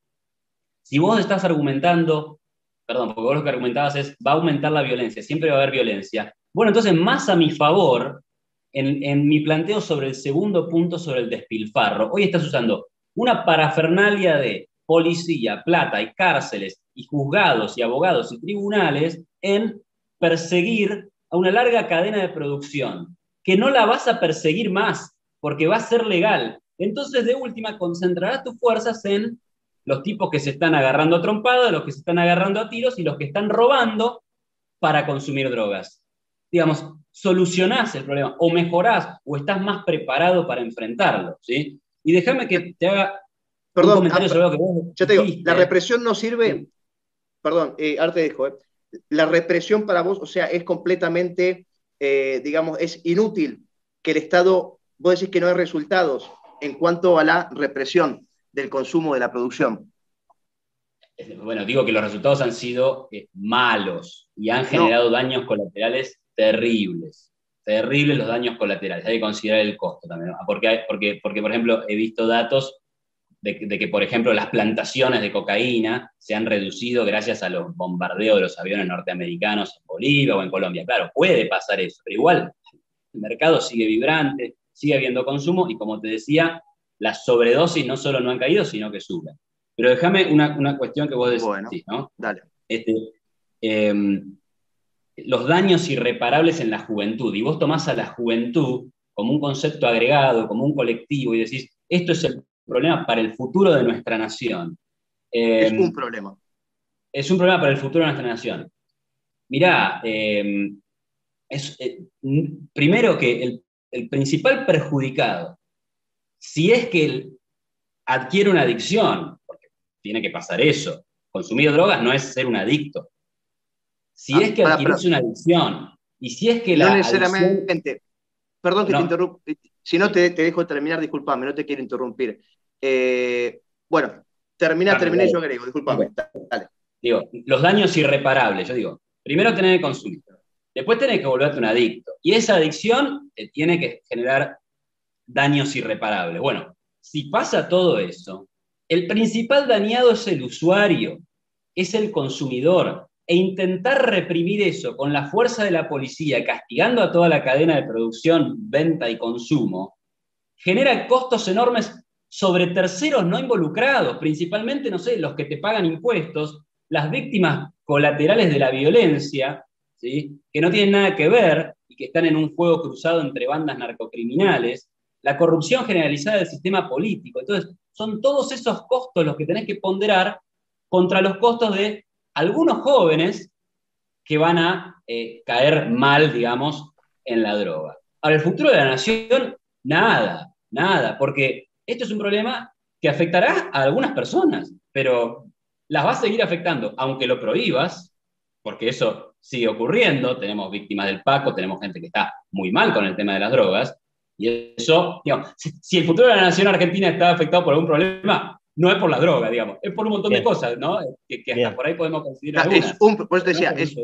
si vos estás argumentando, perdón, porque vos lo que argumentabas es, va a aumentar la violencia, siempre va a haber violencia, bueno, entonces más a mi favor en, mi planteo sobre el segundo punto, sobre el despilfarro, hoy estás usando una parafernalia de policía, plata y cárceles y juzgados y abogados y tribunales en perseguir a una larga cadena de producción, que no la vas a perseguir más porque va a ser legal. Entonces, de última, concentrarás tus fuerzas en los tipos que se están agarrando a trompadas, los que se están agarrando a tiros y los que están robando para consumir drogas. Digamos, solucionás el problema, o mejorás, o estás más preparado para enfrentarlo, ¿sí? Y déjame que te haga perdón, un comentario sobre lo que vos Yo te digo, la represión no sirve, perdón, eh, ahora te dejo, eh. La represión para vos, o sea, es completamente, eh, digamos, es inútil que el Estado, vos decís que no hay resultados en cuanto a la represión del consumo de la producción. Bueno, digo que los resultados han sido eh, malos y han generado daños colaterales terribles, terribles los daños colaterales. Hay que considerar el costo también, porque, porque, porque por ejemplo, he visto datos de, que, por ejemplo, las plantaciones de cocaína se han reducido gracias a los bombardeos de los aviones norteamericanos en Bolivia o en Colombia. Claro, puede pasar eso, pero igual el mercado sigue vibrante, sigue habiendo consumo y como te decía, las sobredosis no solo no han caído, sino que suben. Pero déjame una, cuestión que vos decís, ¿no? Dale. Este, em, los daños irreparables en la juventud. Y vos tomás a la juventud como un concepto agregado, como un colectivo, y decís, esto es el problema para el futuro de nuestra nación. es un problema. Es un problema para el futuro de nuestra nación. Mirá, em, es, eh, primero que el, el, principal perjudicado, si es que adquiere una adicción, porque tiene que pasar eso, consumir drogas no es ser un adicto, si ah, es que adquirís una adicción y si es que la. No necesariamente. Perdón que te interrumpa. Si no, te, te, dejo terminar, disculpame, no te quiero interrumpir. Eh, bueno, termina, terminé, yo agrego, disculpame. Dale. Digo, los daños irreparables, yo digo, primero tenés que consumir, después tenés que volverte un adicto. Y esa adicción te tiene que generar daños irreparables. Bueno, si pasa todo eso, el principal dañado es el usuario, es el consumidor, e intentar reprimir eso con la fuerza de la policía, castigando a toda la cadena de producción, venta y consumo, genera costos enormes sobre terceros no involucrados, principalmente, no sé, los que te pagan impuestos, las víctimas colaterales de la violencia, ¿sí? que no tienen nada que ver y que están en un juego cruzado entre bandas narcocriminales, la corrupción generalizada del sistema político. Entonces, son todos esos costos los que tenés que ponderar contra los costos de algunos jóvenes que van a eh, caer mal, digamos, en la droga. Ahora, el futuro de la nación, nada, nada, porque esto es un problema que afectará a algunas personas, pero las va a seguir afectando, aunque lo prohíbas, porque eso sigue ocurriendo, tenemos víctimas del Paco, tenemos gente que está muy mal con el tema de las drogas, y eso, digamos, si, el futuro de la nación argentina está afectado por algún problema, no es por la droga, digamos, es por un montón de cosas, ¿no? Que, hasta por ahí podemos considerar. Es un, pues decía, es,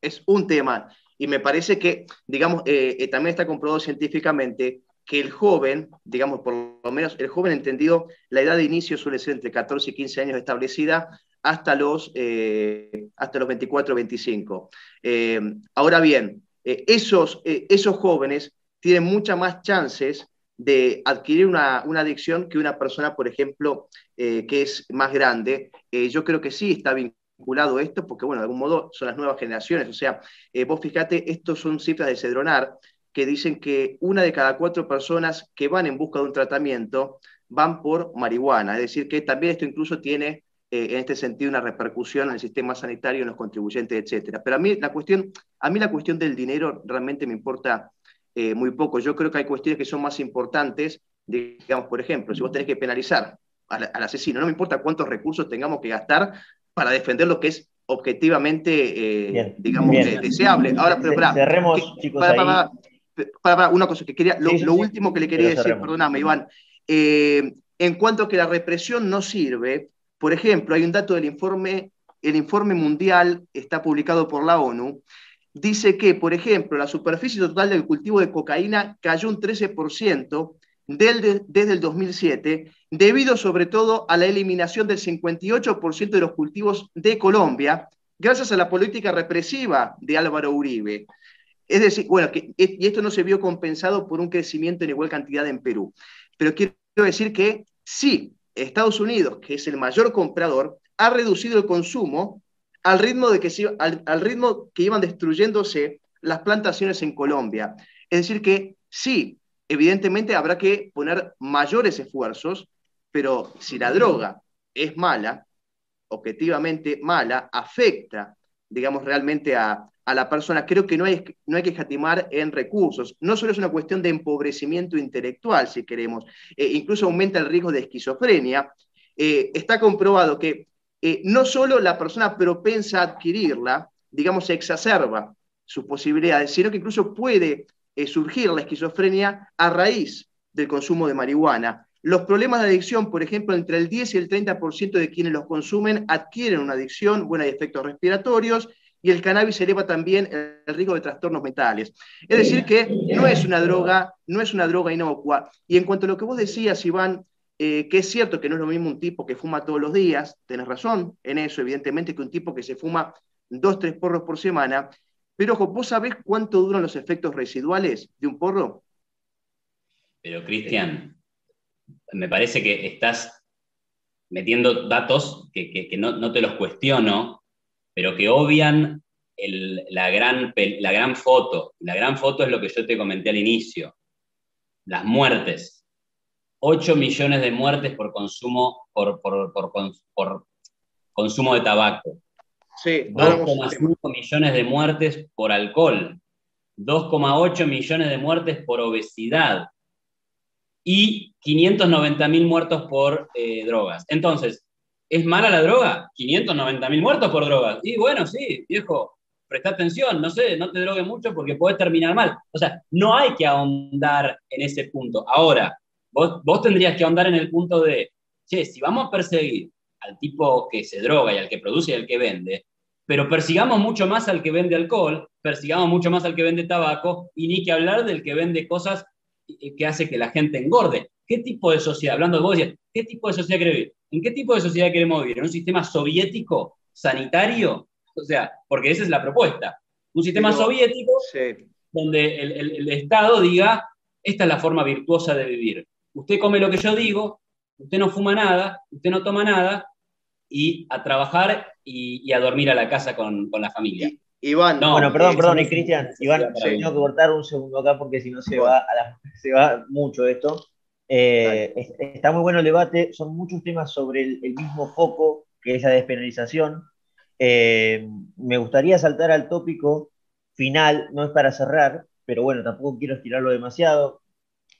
es, un tema, y me parece que, digamos, eh, eh, también está comprobado científicamente que el joven, digamos, por lo menos el joven entendido, la edad de inicio suele ser entre 14 y 15 años establecida hasta los, eh, hasta los 24 o 25. Eh, ahora bien, eh, esos, esos jóvenes tienen muchas más chances de adquirir una, adicción que una persona, por ejemplo, que es más grande. yo creo que sí está vinculado esto, porque, bueno, de algún modo son las nuevas generaciones. O sea, vos fíjate, estos son cifras de Cedronar, que dicen que una de cada cuatro personas que van en busca de un tratamiento van por marihuana. Es decir, que también esto incluso tiene eh, en este sentido una repercusión en el sistema sanitario, en los contribuyentes, etc. Pero a mí la cuestión, a mí la cuestión del dinero realmente me importa eh, muy poco. Yo creo que hay cuestiones que son más importantes. Digamos, por ejemplo, si vos tenés que penalizar al, asesino, no me importa cuántos recursos tengamos que gastar para defender lo que es objetivamente, eh, digamos, deseable. Ahora, pero cerremos, chicos, para, una cosa que quería, lo, último que le quería decir, perdóname, Iván, eh, en cuanto a que la represión no sirve, por ejemplo, hay un dato del informe, el informe mundial está publicado por la ONU, dice que, por ejemplo, la superficie total del cultivo de cocaína cayó un 13% desde el 2007, debido sobre todo a la eliminación del 58% de los cultivos de Colombia, gracias a la política represiva de Álvaro Uribe. Es decir, bueno, que, y esto no se vio compensado por un crecimiento en igual cantidad en Perú. Pero quiero decir que sí, Estados Unidos, que es el mayor comprador, ha reducido el consumo al ritmo, de que, al, ritmo que iban destruyéndose las plantaciones en Colombia. Es decir, que sí, evidentemente habrá que poner mayores esfuerzos, pero si la droga es mala, objetivamente mala, afecta, digamos, realmente a, a la persona, creo que no hay, no hay que escatimar en recursos. No solo es una cuestión de empobrecimiento intelectual, si queremos, eh, incluso aumenta el riesgo de esquizofrenia. Eh, está comprobado que eh, no solo la persona propensa a adquirirla, digamos, exacerba sus posibilidades, sino que incluso puede surgir la esquizofrenia a raíz del consumo de marihuana. Los problemas de adicción, por ejemplo, entre el 10 y el 30% de quienes los consumen adquieren una adicción, bueno, hay efectos respiratorios, y el cannabis eleva también el riesgo de trastornos mentales. Es decir, que no es una droga, no es una droga inocua. Y en cuanto a lo que vos decías, Iván, eh, que es cierto que no es lo mismo un tipo que fuma todos los días, tenés razón en eso, evidentemente, que un tipo que se fuma dos, tres porros por semana, pero ojo, ¿vos sabés cuánto duran los efectos residuales de un porro? Pero Cristian, me parece que estás metiendo datos que, no, no, te los cuestiono, pero que obvian la, gran, la gran foto. La gran foto es lo que yo te comenté al inicio. Las muertes. 8 millones de muertes por consumo, por, por, consumo de tabaco. Sí, 2,5 millones de muertes por alcohol. 2,8 millones de muertes por obesidad y 590 mil muertos por eh, drogas. Entonces, ¿Es mala la droga? 590 mil muertos por droga. Y bueno, sí, viejo, presta atención, no sé, no te drogues mucho porque puedes terminar mal. O sea, no hay que ahondar en ese punto. Ahora, vos, vos tendrías que ahondar en el punto de, che, si vamos a perseguir al tipo que se droga y al que produce y al que vende, pero persigamos mucho más al que vende alcohol, persigamos mucho más al que vende tabaco y ni que hablar del que vende cosas que hace que la gente engorde. ¿Qué tipo de sociedad, hablando de vos, ¿qué tipo de sociedad querés vivir? ¿En qué tipo de sociedad queremos vivir? ¿En un sistema soviético, sanitario? O sea, porque esa es la propuesta. Un sistema soviético donde el, Estado diga, esta es la forma virtuosa de vivir. Usted come lo que yo digo, usted no fuma nada, usted no toma nada, y a trabajar y, a dormir a la casa con, la familia. Iván. No, bueno, perdón, perdón, y Cristian, Iván, tengo que cortar un segundo acá porque si no se va, [LAUGHS] se va mucho esto. Eh, está muy bueno el debate, son muchos temas sobre el, mismo foco que es la despenalización. Eh, me gustaría saltar al tópico final, no es para cerrar, pero bueno, tampoco quiero estirarlo demasiado.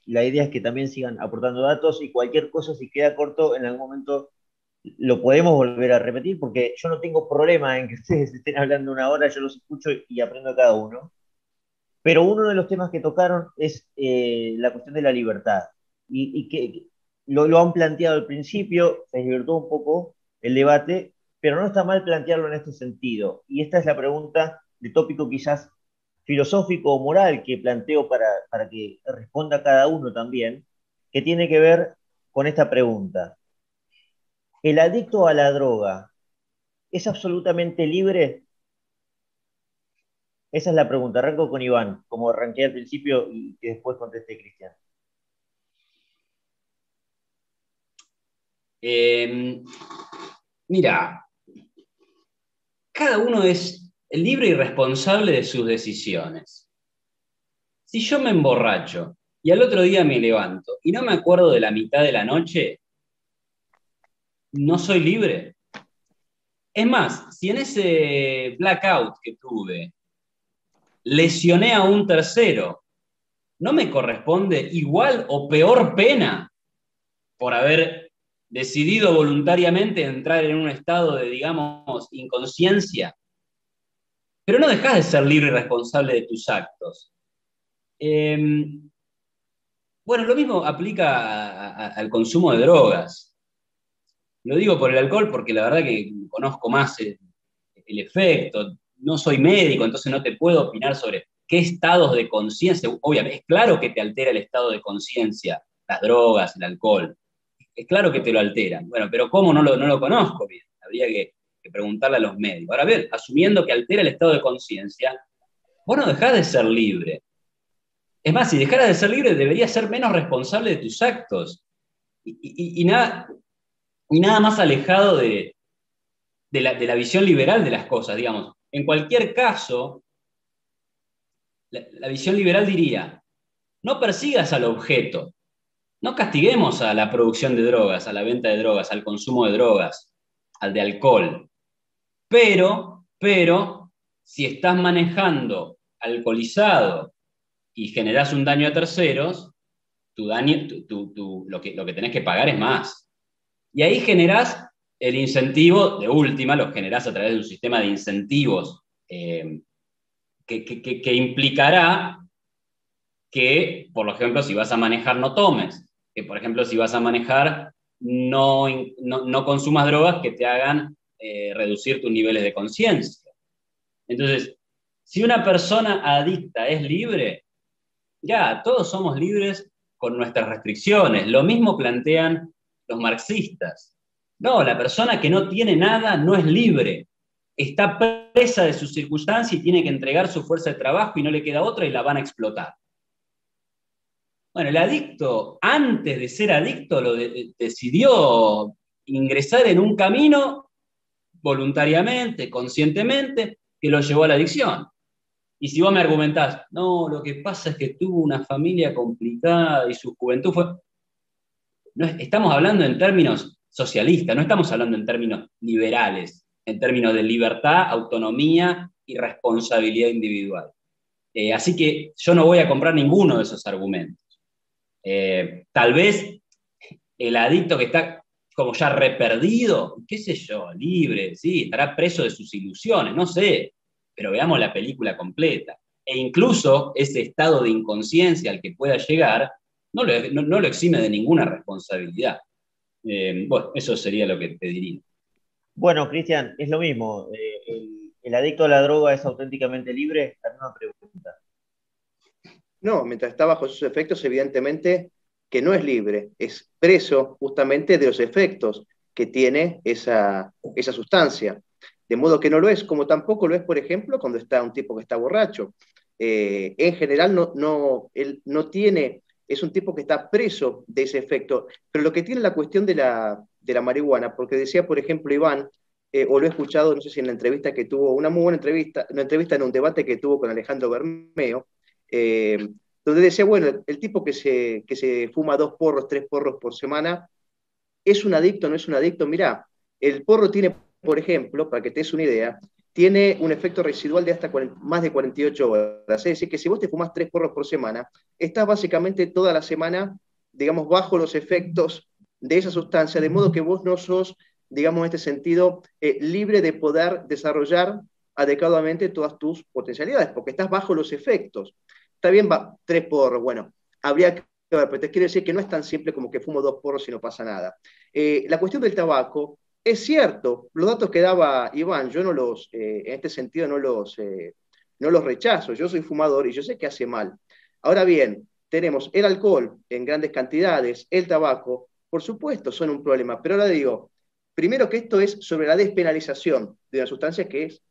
La idea es que también sigan aportando datos y cualquier cosa, si queda corto, en algún momento lo podemos volver a repetir, porque yo no tengo problema en que [LAUGHS] ustedes estén hablando una hora, yo los escucho y aprendo a cada uno. Pero uno de los temas que tocaron es eh, la cuestión de la libertad y, que lo, lo, han planteado al principio, se divertió un poco el debate, pero no está mal plantearlo en este sentido. Y esta es la pregunta de tópico quizás filosófico o moral que planteo para, para que responda cada uno también, que tiene que ver con esta pregunta. ¿El adicto a la droga es absolutamente libre? Esa es la pregunta. Arranco con Iván, como arranqué al principio y que después contesté Cristian. Em, mira, cada uno es libre y responsable de sus decisiones. Si yo me emborracho y al otro día me levanto y no me acuerdo de la mitad de la noche, no soy libre. Es más, si en ese blackout que tuve lesioné a un tercero, ¿no me corresponde igual o peor pena por haber decidido voluntariamente entrar en un estado de, digamos, inconsciencia, pero no dejas de ser libre y responsable de tus actos. Em, bueno, lo mismo aplica al consumo de drogas. Lo digo por el alcohol porque la verdad que conozco más el, el efecto. No soy médico, entonces no te puedo opinar sobre qué estados de conciencia. Obviamente, es claro que te altera el estado de conciencia, las drogas, el alcohol es claro que te lo alteran. Bueno, pero ¿cómo no lo, no lo conozco bien? Habría que, preguntarle a los médicos. Ahora, bien, asumiendo que altera el estado de conciencia, vos no dejás de ser libre. Es más, si dejaras de ser libre, deberías ser menos responsable de tus actos. Y, nada, más alejado de, la, de, la, visión liberal de las cosas, digamos. En cualquier caso, la visión liberal diría, no persigas al objeto, no castiguemos a la producción de drogas, a la venta de drogas, al consumo de drogas, al de alcohol. Pero, pero, si estás manejando alcoholizado y generas un daño a terceros, tu daño, lo, que, lo que tenés que pagar es más. Y ahí generás el incentivo, de última, lo generás a través de un sistema de incentivos eh, que, implicará que, por ejemplo, si vas a manejar, no tomes que, por ejemplo, si vas a manejar, no, no, consumas drogas que te hagan eh, reducir tus niveles de conciencia. Entonces, si una persona adicta es libre, ya, todos somos libres con nuestras restricciones. Lo mismo plantean los marxistas. No, la persona que no tiene nada no es libre. Está presa de su circunstancia y tiene que entregar su fuerza de trabajo y no le queda otra y la van a explotar. Bueno, el adicto, antes de ser adicto, lo decidió ingresar en un camino voluntariamente, conscientemente, que lo llevó a la adicción. Y si vos me argumentás, no, lo que pasa es que tuvo una familia complicada y su juventud fue... No, estamos hablando en términos socialistas, no estamos hablando en términos liberales, en términos de libertad, autonomía y responsabilidad individual. Eh, así que yo no voy a comprar ninguno de esos argumentos. Eh, tal vez el adicto que está como ya reperdido, qué sé yo, libre, sí, estará preso de sus ilusiones, no sé, pero veamos la película completa. E incluso ese estado de inconsciencia al que pueda llegar no lo, exime de ninguna responsabilidad. Eh, bueno, eso sería lo que te diría. Bueno, Cristian, es lo mismo. Eh, el, el, adicto a la droga es auténticamente libre? Una pregunta. No, mientras está bajo esos efectos, evidentemente que no es libre, es preso justamente de los efectos que tiene esa, sustancia. De modo que no lo es, como tampoco lo es, por ejemplo, cuando está un tipo que está borracho. Eh, en general, no, no, él no tiene es un tipo que está preso de ese efecto. Pero lo que tiene la cuestión de la, de la marihuana, porque decía, por ejemplo, Iván, eh, o lo he escuchado, no sé si en la entrevista que tuvo, una muy buena entrevista, una entrevista en un debate que tuvo con Alejandro Bermeo, eh, donde decía, bueno, el tipo que se, que se fuma dos porros, tres porros por semana, ¿es un adicto no es un adicto? Mirá, el porro tiene, por ejemplo, para que te des una idea, tiene un efecto residual de hasta más de 48 horas. Es decir, que si vos te fumas tres porros por semana, estás básicamente toda la semana, digamos, bajo los efectos de esa sustancia, de modo que vos no sos, digamos, en este sentido, eh, libre de poder desarrollar adecuadamente todas tus potencialidades, porque estás bajo los efectos. Está bien, va, tres porros, bueno, habría que ver, pero te quiero decir que no es tan simple como que fumo dos porros y no pasa nada. Eh, la cuestión del tabaco es cierto, los datos que daba Iván, yo no los, eh, en este sentido no los, eh, no los rechazo, yo soy fumador y yo sé que hace mal. Ahora bien, tenemos el alcohol en grandes cantidades, el tabaco, por supuesto, son un problema, pero ahora digo, primero que esto es sobre la despenalización de una sustancia que es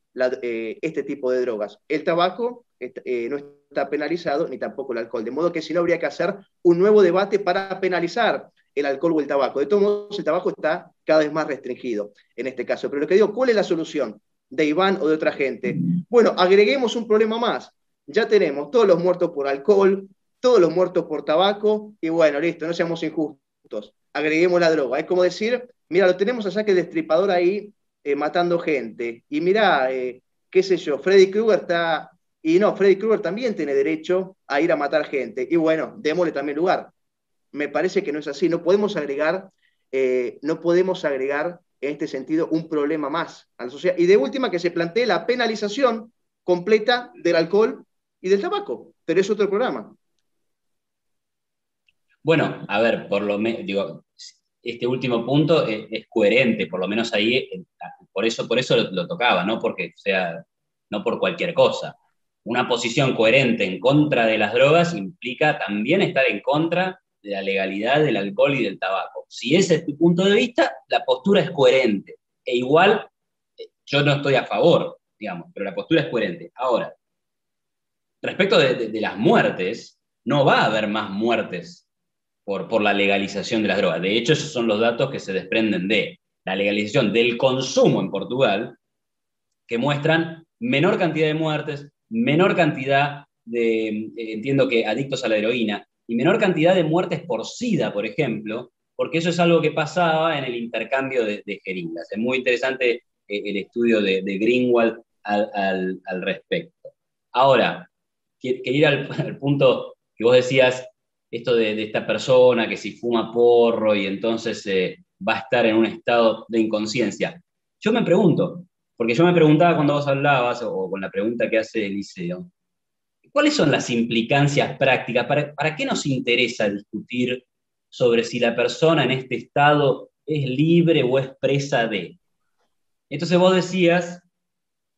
eh, este tipo de drogas. El tabaco no está penalizado, ni tampoco el alcohol, de modo que si no habría que hacer un nuevo debate para penalizar el alcohol o el tabaco. De todos modos, el tabaco está cada vez más restringido en este caso. Pero lo que digo, ¿cuál es la solución de Iván o de otra gente? Bueno, agreguemos un problema más. Ya tenemos todos los muertos por alcohol, todos los muertos por tabaco, y bueno, listo, no seamos injustos. Agreguemos la droga. Es como decir, mira, lo tenemos allá que el destripador ahí eh, matando gente. Y mira, eh, qué sé yo, Freddy Krueger está... Y no, Freddy Krueger también tiene derecho a ir a matar gente. Y bueno, démosle también lugar me parece que no es así. No podemos agregar, eh, no podemos agregar en este sentido un problema más a la sociedad. Y de última, que se plantee la penalización completa del alcohol y del tabaco, pero es otro programa. Bueno, a ver, por lo menos, este último punto es, coherente, por lo menos ahí, eh, por eso, por eso lo, tocaba, no porque sea, no por cualquier cosa. Una posición coherente en contra de las drogas implica también estar en contra de la legalidad del alcohol y del tabaco. Si ese es tu punto de vista, la postura es coherente. E igual, eh, yo no estoy a favor, digamos, pero la postura es coherente. Ahora, respecto de, las muertes, no va a haber más muertes por, por la legalización de las drogas. De hecho, esos son los datos que se desprenden de la legalización del consumo en Portugal, que muestran menor cantidad de muertes, menor cantidad de, eh, entiendo que adictos a la heroína, y menor cantidad de muertes por SIDA, por ejemplo, porque eso es algo que pasaba en el intercambio de, jeringas. Es muy interesante eh, el estudio de, Greenwald al, respecto. Ahora, quería ir [LAUGHS] al, punto que vos decías, esto de, esta persona que si fuma porro y entonces eh, va a estar en un estado de inconsciencia. Yo me pregunto, porque yo me preguntaba cuando vos hablabas, o con la pregunta que hace Eliseo, ¿Cuáles son las implicancias prácticas? ¿Para, qué nos interesa discutir sobre si la persona en este estado es libre o es presa de? Entonces vos decías,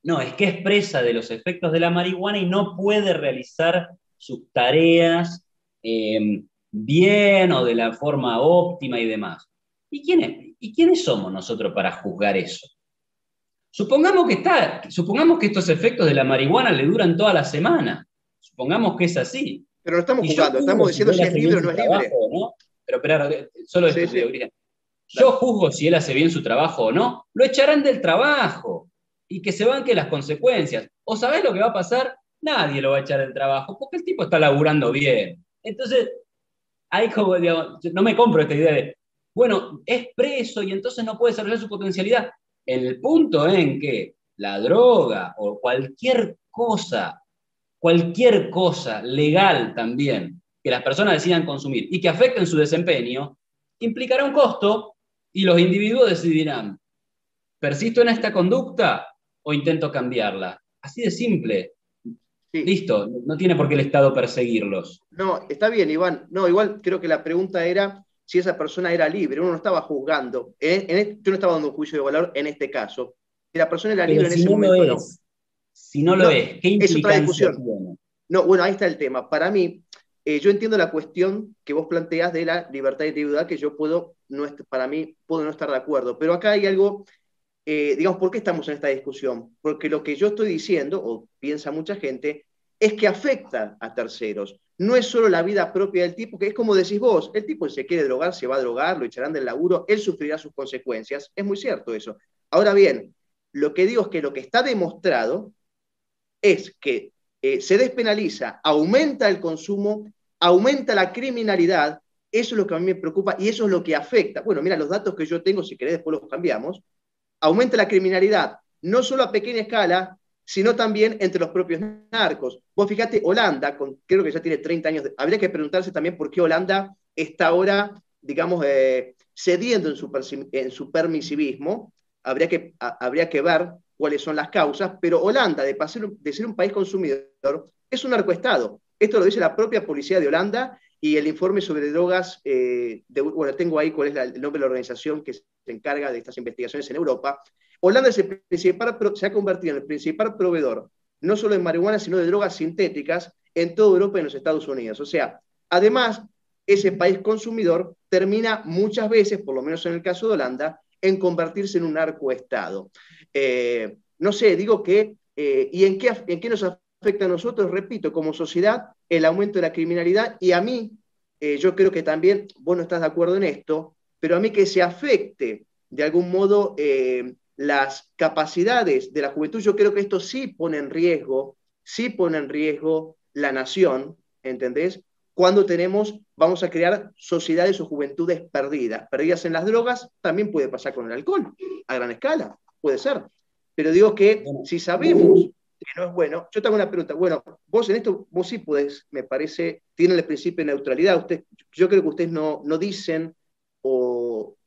no, es que es presa de los efectos de la marihuana y no puede realizar sus tareas eh, bien o de la forma óptima y demás. ¿Y, quién ¿Y quiénes somos nosotros para juzgar eso? Supongamos que, está, supongamos que estos efectos de la marihuana le duran toda la semana. Supongamos que es así. Pero no estamos jugando, estamos diciendo si, es libre o no es libre. Pero espera, solo esto, Yo juzgo si él hace bien su trabajo o no, lo echarán del trabajo y que se banque las consecuencias. ¿O sabés lo que va a pasar? Nadie lo va a echar del trabajo porque el tipo está laburando bien. Entonces, no me compro esta idea de, bueno, es preso y entonces no puede desarrollar su potencialidad. En el punto en que la droga o cualquier cosa cualquier cosa legal también que las personas decidan consumir y que afecten su desempeño, implicará un costo y los individuos decidirán, ¿persisto en esta conducta o intento cambiarla? Así de simple. Listo, no tiene por qué el Estado perseguirlos. No, está bien, Iván. No, igual creo que la pregunta era si esa persona era libre. Uno no estaba juzgando. En, yo no estaba dando un juicio de valor en este caso. Si la persona era libre en ese momento. Si no lo es, ¿qué implicancia tiene? No, bueno, ahí está el tema. Para mí, eh, yo entiendo la cuestión que vos planteas de la libertad de individual, que yo puedo, no para mí, puedo no estar de acuerdo. Pero acá hay algo, eh, digamos, ¿por qué estamos en esta discusión? Porque lo que yo estoy diciendo, o piensa mucha gente, es que afecta a terceros. no es solo la vida propia del tipo, que es como decís vos, el tipo si se quiere drogar, se va a drogar, lo echarán del laburo, él sufrirá sus consecuencias. Es muy cierto eso. Ahora bien, lo que digo es que lo que está demostrado es que eh, se despenaliza, aumenta el consumo, aumenta la criminalidad, eso es lo que a mí me preocupa y eso es lo que afecta. Bueno, mira, los datos que yo tengo, si querés después los cambiamos, aumenta la criminalidad, no solo a pequeña escala, sino también entre los propios narcos. Vos fíjate, Holanda, con, creo que ya tiene 30 años, habría que preguntarse también por qué Holanda está ahora, digamos, eh, cediendo en su, permisivismo, habría que, habría que ver cuáles son las causas, pero Holanda, de, pasar, de ser un país consumidor, es un narcoestado. Esto lo dice la propia policía de Holanda y el informe sobre drogas, eh, bueno, tengo ahí cuál es el nombre de la organización que se encarga de estas investigaciones en Europa, Holanda se ha convertido en el principal proveedor, no solo de marihuana, sino de drogas sintéticas en toda Europa y en los Estados Unidos. O sea, además, ese país consumidor termina muchas veces, por lo menos en el caso de Holanda, en convertirse en un narcoestado. Eh, no sé, digo que, eh, ¿y en qué, en qué nos afecta a nosotros? Repito, como sociedad, el aumento de la criminalidad y a mí, eh, yo creo que también, vos no estás de acuerdo en esto, pero a mí que se afecte de algún modo las capacidades de la juventud, yo creo que esto sí pone en riesgo, sí pone en riesgo la nación, ¿entendés? Cuando tenemos, vamos a crear sociedades o juventudes perdidas. Perdidas en las drogas, también puede pasar con el alcohol, a gran escala, puede ser. Pero digo que si sabemos que no es bueno, yo tengo una pregunta, bueno, vos en esto, vos sí podés, me parece, tienen el principio de neutralidad, usted, yo creo que ustedes no, no dicen o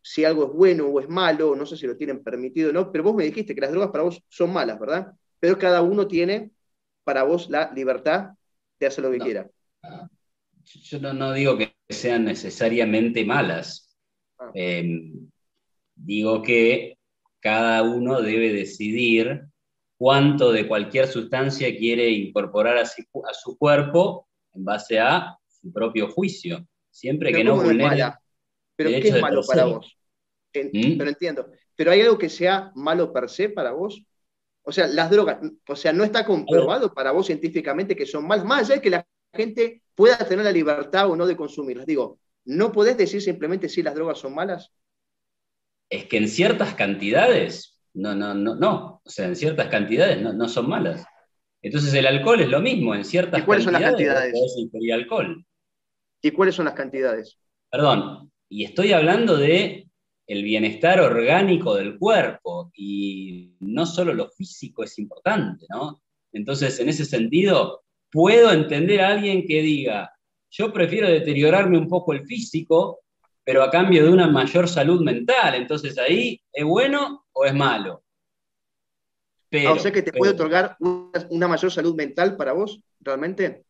si algo es bueno o es malo, no sé si lo tienen permitido o no, pero vos me dijiste que las drogas para vos son malas, ¿verdad? Pero cada uno tiene para vos la libertad de hacer lo que quiera. Yo no, digo que sean necesariamente malas. Ah. Em, digo que cada uno debe decidir cuánto de cualquier sustancia quiere incorporar a su, cuerpo en base a su propio juicio, siempre que no vulnere pero ¿qué es malo para vos? ¿Mm? Pero entiendo. ¿Pero hay algo que sea malo per se para vos? O sea, las drogas, o sea, no está comprobado para vos científicamente que son malas, más allá de que la gente pueda tener la libertad o no de consumirlas. Digo, ¿no podés decir simplemente si las drogas son malas? Es que en ciertas cantidades, no, no, no, no. O sea, en ciertas cantidades no, son malas. Entonces el alcohol es lo mismo, en ciertas ¿Y cuáles son las cantidades? alcohol. ¿Y cuáles son las cantidades? Perdón, y estoy hablando de el bienestar orgánico del cuerpo y no solo lo físico es importante, ¿no? Entonces, en ese sentido, puedo entender a alguien que diga, yo prefiero deteriorarme un poco el físico, pero a cambio de una mayor salud mental. Entonces, ahí, ¿es bueno o es malo? Pero, ah, o sea que te puede otorgar una, mayor salud mental para vos, realmente.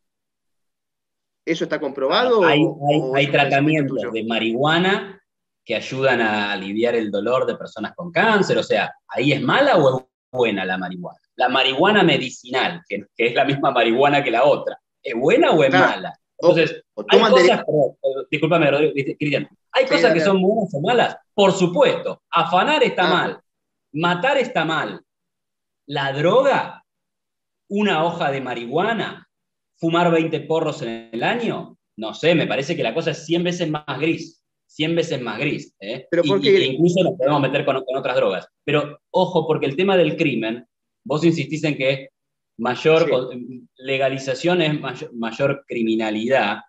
¿Eso está comprobado? Hay, tratamientos de marihuana que ayudan a aliviar el dolor de personas con cáncer. O sea, ¿ahí es mala o es buena la marihuana? La marihuana medicinal, que, es la misma marihuana que la otra, ¿es buena o es mala? Entonces, hay cosas, discúlpame, Cristian, ¿hay cosas que son buenas o malas? Por supuesto, afanar está ah. mal, matar está mal. La droga, una hoja de marihuana, fumar 20 porros en el año, no sé, me parece que la cosa es 100 veces más gris, 100 veces más gris. ¿eh? Pero porque... incluso nos podemos meter con, otras drogas. Pero ojo, porque el tema del crimen, vos insistís en que mayor legalización es mayor, criminalidad.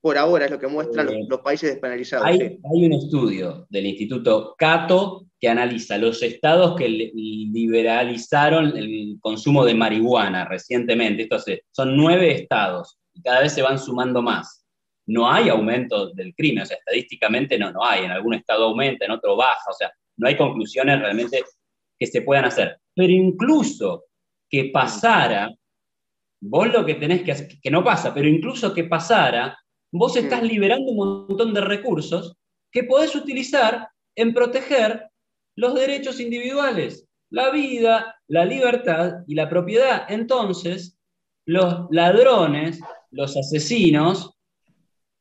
Por ahora es lo que muestran los, países despenalizados. Hay, hay un estudio del Instituto Cato que analiza los estados que liberalizaron el consumo de marihuana recientemente. Esto son nueve estados y cada vez se van sumando más. No hay aumento del crimen, o sea, estadísticamente no, no hay. En algún estado aumenta, en otro baja, o sea, no hay conclusiones realmente que se puedan hacer. Pero incluso que pasara, vos lo que tenés que hacer, que no pasa, pero incluso que pasara, vos estás liberando un montón de recursos que podés utilizar en proteger los derechos individuales, la vida, la libertad y la propiedad. Entonces, los ladrones, los asesinos,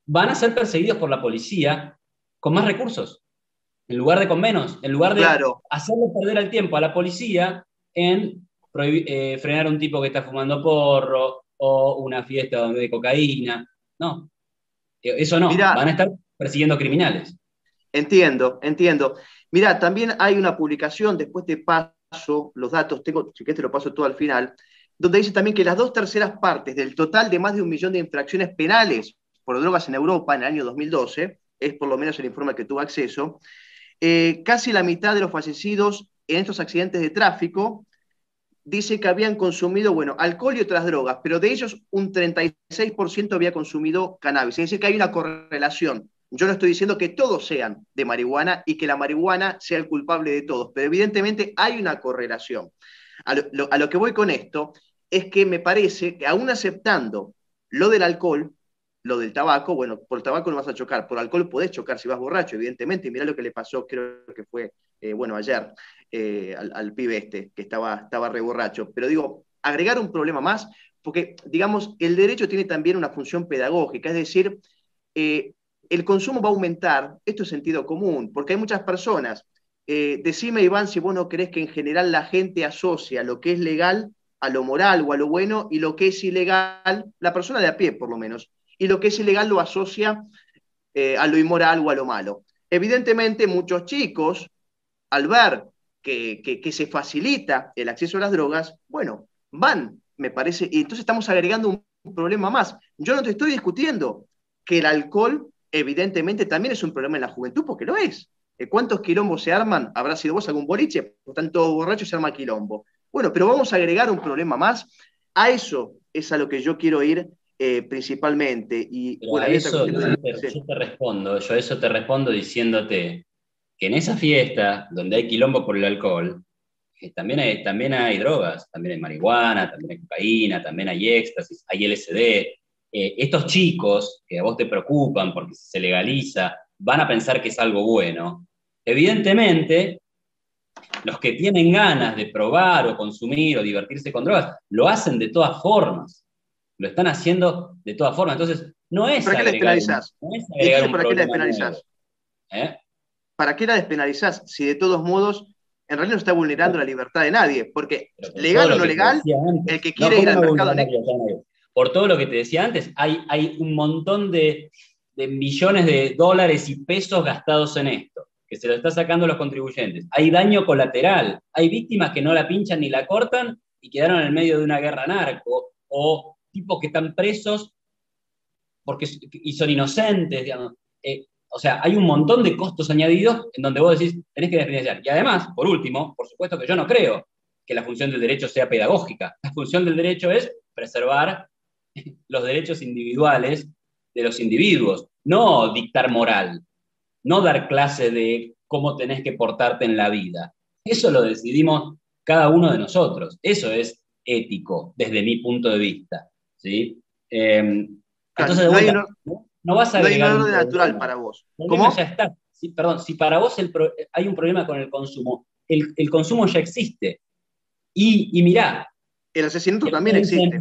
van a ser perseguidos por la policía con más recursos, en lugar de con menos, en lugar de hacerle perder el tiempo a la policía en eh, frenar a un tipo que está fumando porro o una fiesta donde hay cocaína. No. Eso no. van a estar persiguiendo criminales. Entiendo, entiendo. Mira, también hay una publicación, después te paso los datos, tengo, si te lo paso todo al final, donde dice también que las dos terceras partes del total de más de un millón de infracciones penales por drogas en Europa en el año 2012, es por lo menos el informe al que tuvo acceso, eh, casi la mitad de los fallecidos en estos accidentes de tráfico dice que habían consumido, bueno, alcohol y otras drogas, pero de ellos un 36% había consumido cannabis. Es decir, que hay una correlación. Yo no estoy diciendo que todos sean de marihuana y que la marihuana sea el culpable de todos, pero evidentemente hay una correlación. A lo, a lo que voy con esto es que me parece que aún aceptando lo del alcohol, lo del tabaco, bueno, por tabaco no vas a chocar, por alcohol podés chocar si vas borracho, evidentemente, y mirá lo que le pasó, creo que fue, eh, bueno, ayer, eh, al, pibe este, que estaba, estaba re borracho. Pero digo, agregar un problema más, porque, digamos, el derecho tiene también una función pedagógica, es decir, eh, el consumo va a aumentar, esto es sentido común, porque hay muchas personas. decime, Iván, si vos no crees que en general la gente asocia lo que es legal a lo moral o a lo bueno y lo que es ilegal, la persona de a pie por lo menos, y lo que es ilegal lo asocia eh, a lo inmoral o a lo malo. Evidentemente muchos chicos, al ver que, se facilita el acceso a las drogas, bueno, van, me parece, y entonces estamos agregando un problema más. Yo no te estoy discutiendo que el alcohol evidentemente también es un problema en la juventud, porque lo es. Eh, ¿Cuántos quilombos se arman? Habrá sido vos algún boliche, por tanto borracho se arma quilombo. Bueno, pero vamos a agregar un problema más. A eso es a lo que yo quiero ir eh, principalmente. Y eso, yo, te, respondo, yo eso te respondo diciéndote que en esa fiesta donde hay quilombo por el alcohol, eh, también, hay, también hay drogas, también hay marihuana, también hay cocaína, también hay éxtasis, hay LSD. Eh, estos chicos que a vos te preocupan porque se legaliza, van a pensar que es algo bueno. Evidentemente, los que tienen ganas de probar o consumir o divertirse con drogas, lo hacen de todas formas. Lo están haciendo de todas formas. Entonces, no es. ¿Para qué la despenalizás? ¿Para qué la despenalizás? ¿Eh? ¿Para qué la despenalizás? Si de todos modos, en realidad no está vulnerando la libertad de nadie. Porque legal o no legal, el que quiere ir al mercado negro. Por todo lo que te decía antes, hay, hay un montón de, de millones de dólares y pesos gastados en esto que se lo está sacando los contribuyentes. Hay daño colateral, hay víctimas que no la pinchan ni la cortan y quedaron en medio de una guerra narco, o tipos que están presos porque, y son inocentes. Eh, o sea, hay un montón de costos añadidos en donde vos decís, tenés que diferenciar. Y además, por último, por supuesto que yo no creo que la función del derecho sea pedagógica. La función del derecho es preservar [LAUGHS] los derechos individuales de los individuos, no dictar moral no dar clase de cómo tenés que portarte en la vida. Eso lo decidimos cada uno de nosotros. Eso es ético desde mi punto de vista. ¿Sí? Em, entonces, no, vas a. No hay natural para vos. ¿Cómo? Ya está. perdón, si para vos hay un problema con el consumo, el, consumo ya existe. Y, y mirá. El asesinato también existe.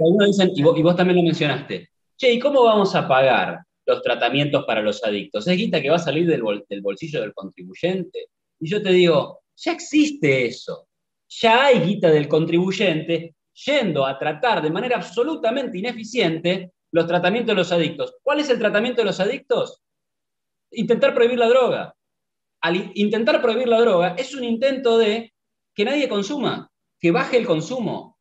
y, vos, y vos también lo mencionaste. Che, ¿y cómo vamos a pagar los tratamientos para los adictos. Es guita que va a salir del, bolsillo del contribuyente. Y yo te digo, ya existe eso. Ya hay guita del contribuyente yendo a tratar de manera absolutamente ineficiente los tratamientos de los adictos. ¿Cuál es el tratamiento de los adictos? Intentar prohibir la droga. Al intentar prohibir la droga es un intento de que nadie consuma, que baje el consumo.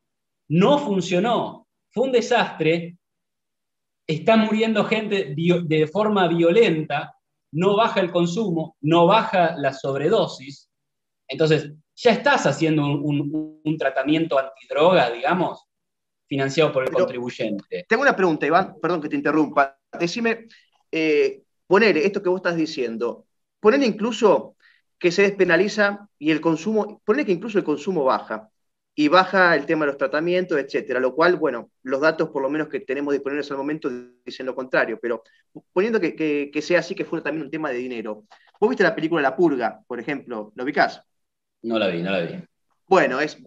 No funcionó. Fue un desastre está muriendo gente de forma violenta, no baja el consumo, no baja la sobredosis. Entonces, ya estás haciendo un, tratamiento antidroga, digamos, financiado por el contribuyente. Tengo una pregunta, Iván, perdón que te interrumpa. Decime, eh, poner esto que vos estás diciendo, poner incluso que se despenaliza y el consumo, poner que incluso el consumo baja y baja el tema de los tratamientos, etcétera, lo cual, bueno, los datos por lo menos que tenemos disponibles al momento dicen lo contrario, pero poniendo que, sea así, que fue también un tema de dinero. ¿Vos viste la película La Purga, por ejemplo? ¿Lo ubicás? No la vi, no la vi. Bueno, es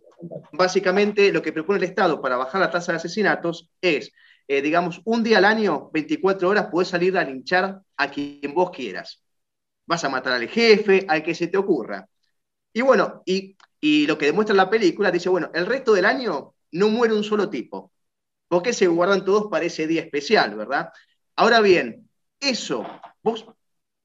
básicamente lo que propone el Estado para bajar la tasa de asesinatos es, eh, digamos, un día al año, 24 horas, puedes salir a linchar a quien vos quieras. Vas a matar al jefe, al que se te ocurra. Y bueno, y y lo que demuestra la película, dice, bueno, el resto del año no muere un solo tipo. porque se guardan todos para ese día especial, verdad? Ahora bien, eso, vos,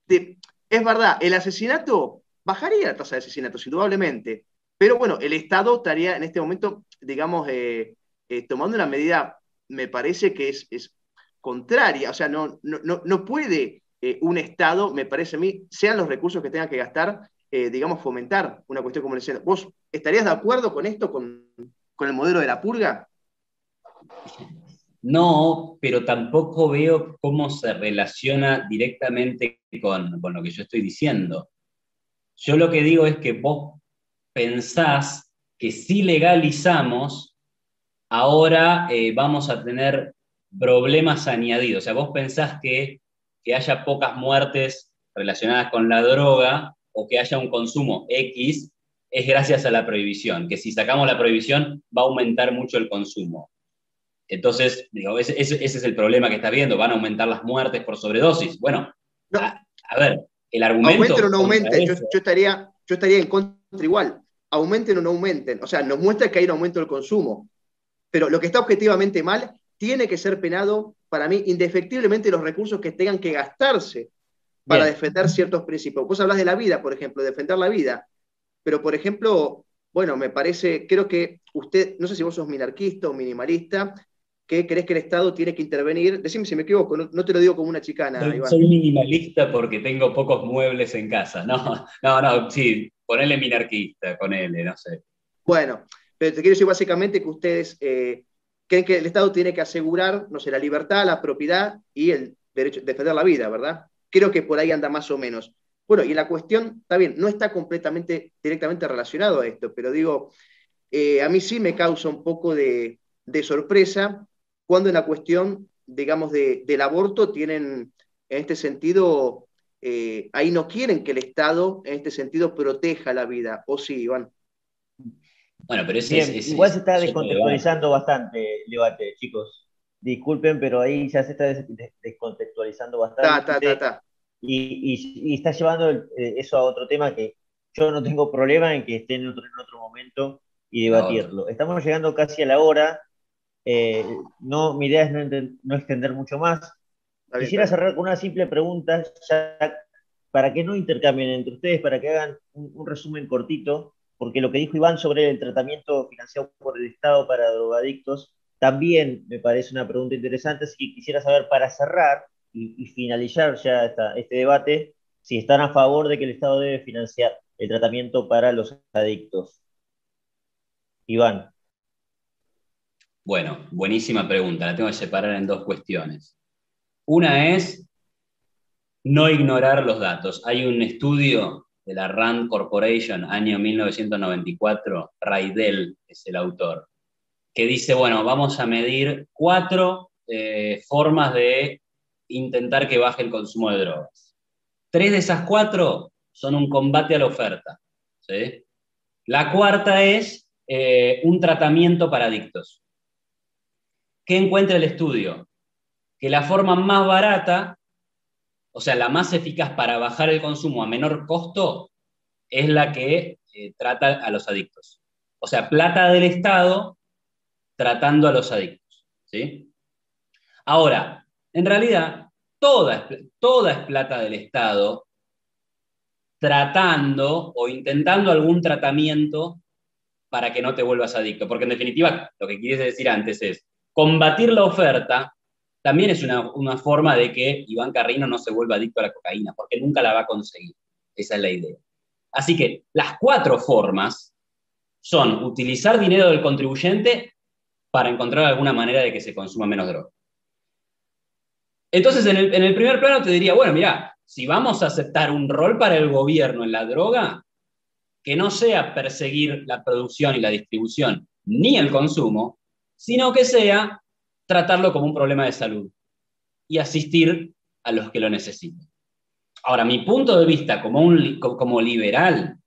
es verdad, el asesinato bajaría la tasa de asesinatos, indudablemente, pero bueno, el Estado estaría en este momento, digamos, eh, eh, tomando una medida, me parece que es, contraria, o sea, no, no, no puede eh, un Estado, me parece a mí, sean los recursos que tenga que gastar, digamos, fomentar una cuestión como el ¿Vos estarías de acuerdo con esto, con, con el modelo de la purga? No, pero tampoco veo cómo se relaciona directamente con, lo que yo estoy diciendo. Yo lo que digo es que vos pensás que si legalizamos, ahora eh, vamos a tener problemas añadidos. O sea, vos pensás que, que haya pocas muertes relacionadas con la droga o que haya un consumo X es gracias a la prohibición, que si sacamos la prohibición va a aumentar mucho el consumo. Entonces, digo, ese, es el problema que está viendo, van a aumentar las muertes por sobredosis. Bueno, a, ver, el argumento... Aumenten o no aumenten, yo, estaría, yo estaría en contra igual, aumenten o no aumenten, o sea, nos muestra que hay un aumento del consumo, pero lo que está objetivamente mal tiene que ser penado, para mí, indefectiblemente los recursos que tengan que gastarse para defender ciertos principios. Vos hablas de la vida, por ejemplo, defender la vida, pero, por ejemplo, bueno, me parece, creo que usted, no sé si vos sos minarquista o minimalista, que crees que el Estado tiene que intervenir. Decime si me equivoco, no, te lo digo como una chicana. Soy, soy, minimalista porque tengo pocos muebles en casa. No, [LAUGHS] no, no, sí, ponele minarquista, ponele, no sé. Bueno, pero te quiero decir básicamente que ustedes eh, creen que el Estado tiene que asegurar, no sé, la libertad, la propiedad y el derecho de defender la vida, ¿verdad? Creo que por ahí anda más o menos. Bueno, y la cuestión, está bien, no está completamente, directamente relacionado a esto, pero digo, eh, a mí sí me causa un poco de, de sorpresa cuando en la cuestión, digamos, del aborto tienen, en este sentido, eh, ahí no quieren que el Estado, en este sentido, proteja la vida, ¿o sí, Iván? Bueno, pero es, igual se está descontextualizando bastante el debate, chicos. Disculpen, pero ahí ya se está descontextualizando bastante. Y, está llevando eh, eso a otro tema que yo no tengo problema en que esté en otro, en otro momento y debatirlo. Estamos llegando casi a la hora eh, no, mi idea es no, extender mucho más. Quisiera cerrar con una simple pregunta, para que no intercambien entre ustedes, para que hagan un, resumen cortito, porque lo que dijo Iván sobre el tratamiento financiado por el Estado para drogadictos también me parece una pregunta interesante, así que quisiera saber para cerrar y, finalizar ya este debate, si están a favor de que el Estado debe financiar el tratamiento para los adictos. Iván. Bueno, buenísima pregunta. La tengo que separar en dos cuestiones. Una es no ignorar los datos. Hay un estudio de la RAND Corporation, año 1994, Raidel es el autor, que dice, bueno, vamos a medir cuatro eh, formas de intentar que baje el consumo de drogas. Tres de esas cuatro son un combate a la oferta. La cuarta es eh, un tratamiento para adictos. ¿Qué encuentra el estudio? Que la forma más barata, o sea, la más eficaz para bajar el consumo a menor costo, es la que eh, trata a los adictos. O sea, plata del Estado tratando a los adictos. ¿sí? Ahora, en realidad, toda, toda es plata del Estado tratando o intentando algún tratamiento para que no te vuelvas adicto. Porque en definitiva, lo que quieres decir antes es, combatir la oferta también es una, forma de que Iván Carrino no se vuelva adicto a la cocaína, porque nunca la va a conseguir. Esa es la idea. Así que las cuatro formas son utilizar dinero del contribuyente para encontrar alguna manera de que se consuma menos droga. Entonces, en el, en el primer plano te diría, bueno, mira, si vamos a aceptar un rol para el gobierno en la droga, que no sea perseguir la producción y la distribución ni el consumo, sino que sea tratarlo como un problema de salud y asistir a los que lo necesitan. Ahora, mi punto de vista como, un, como liberal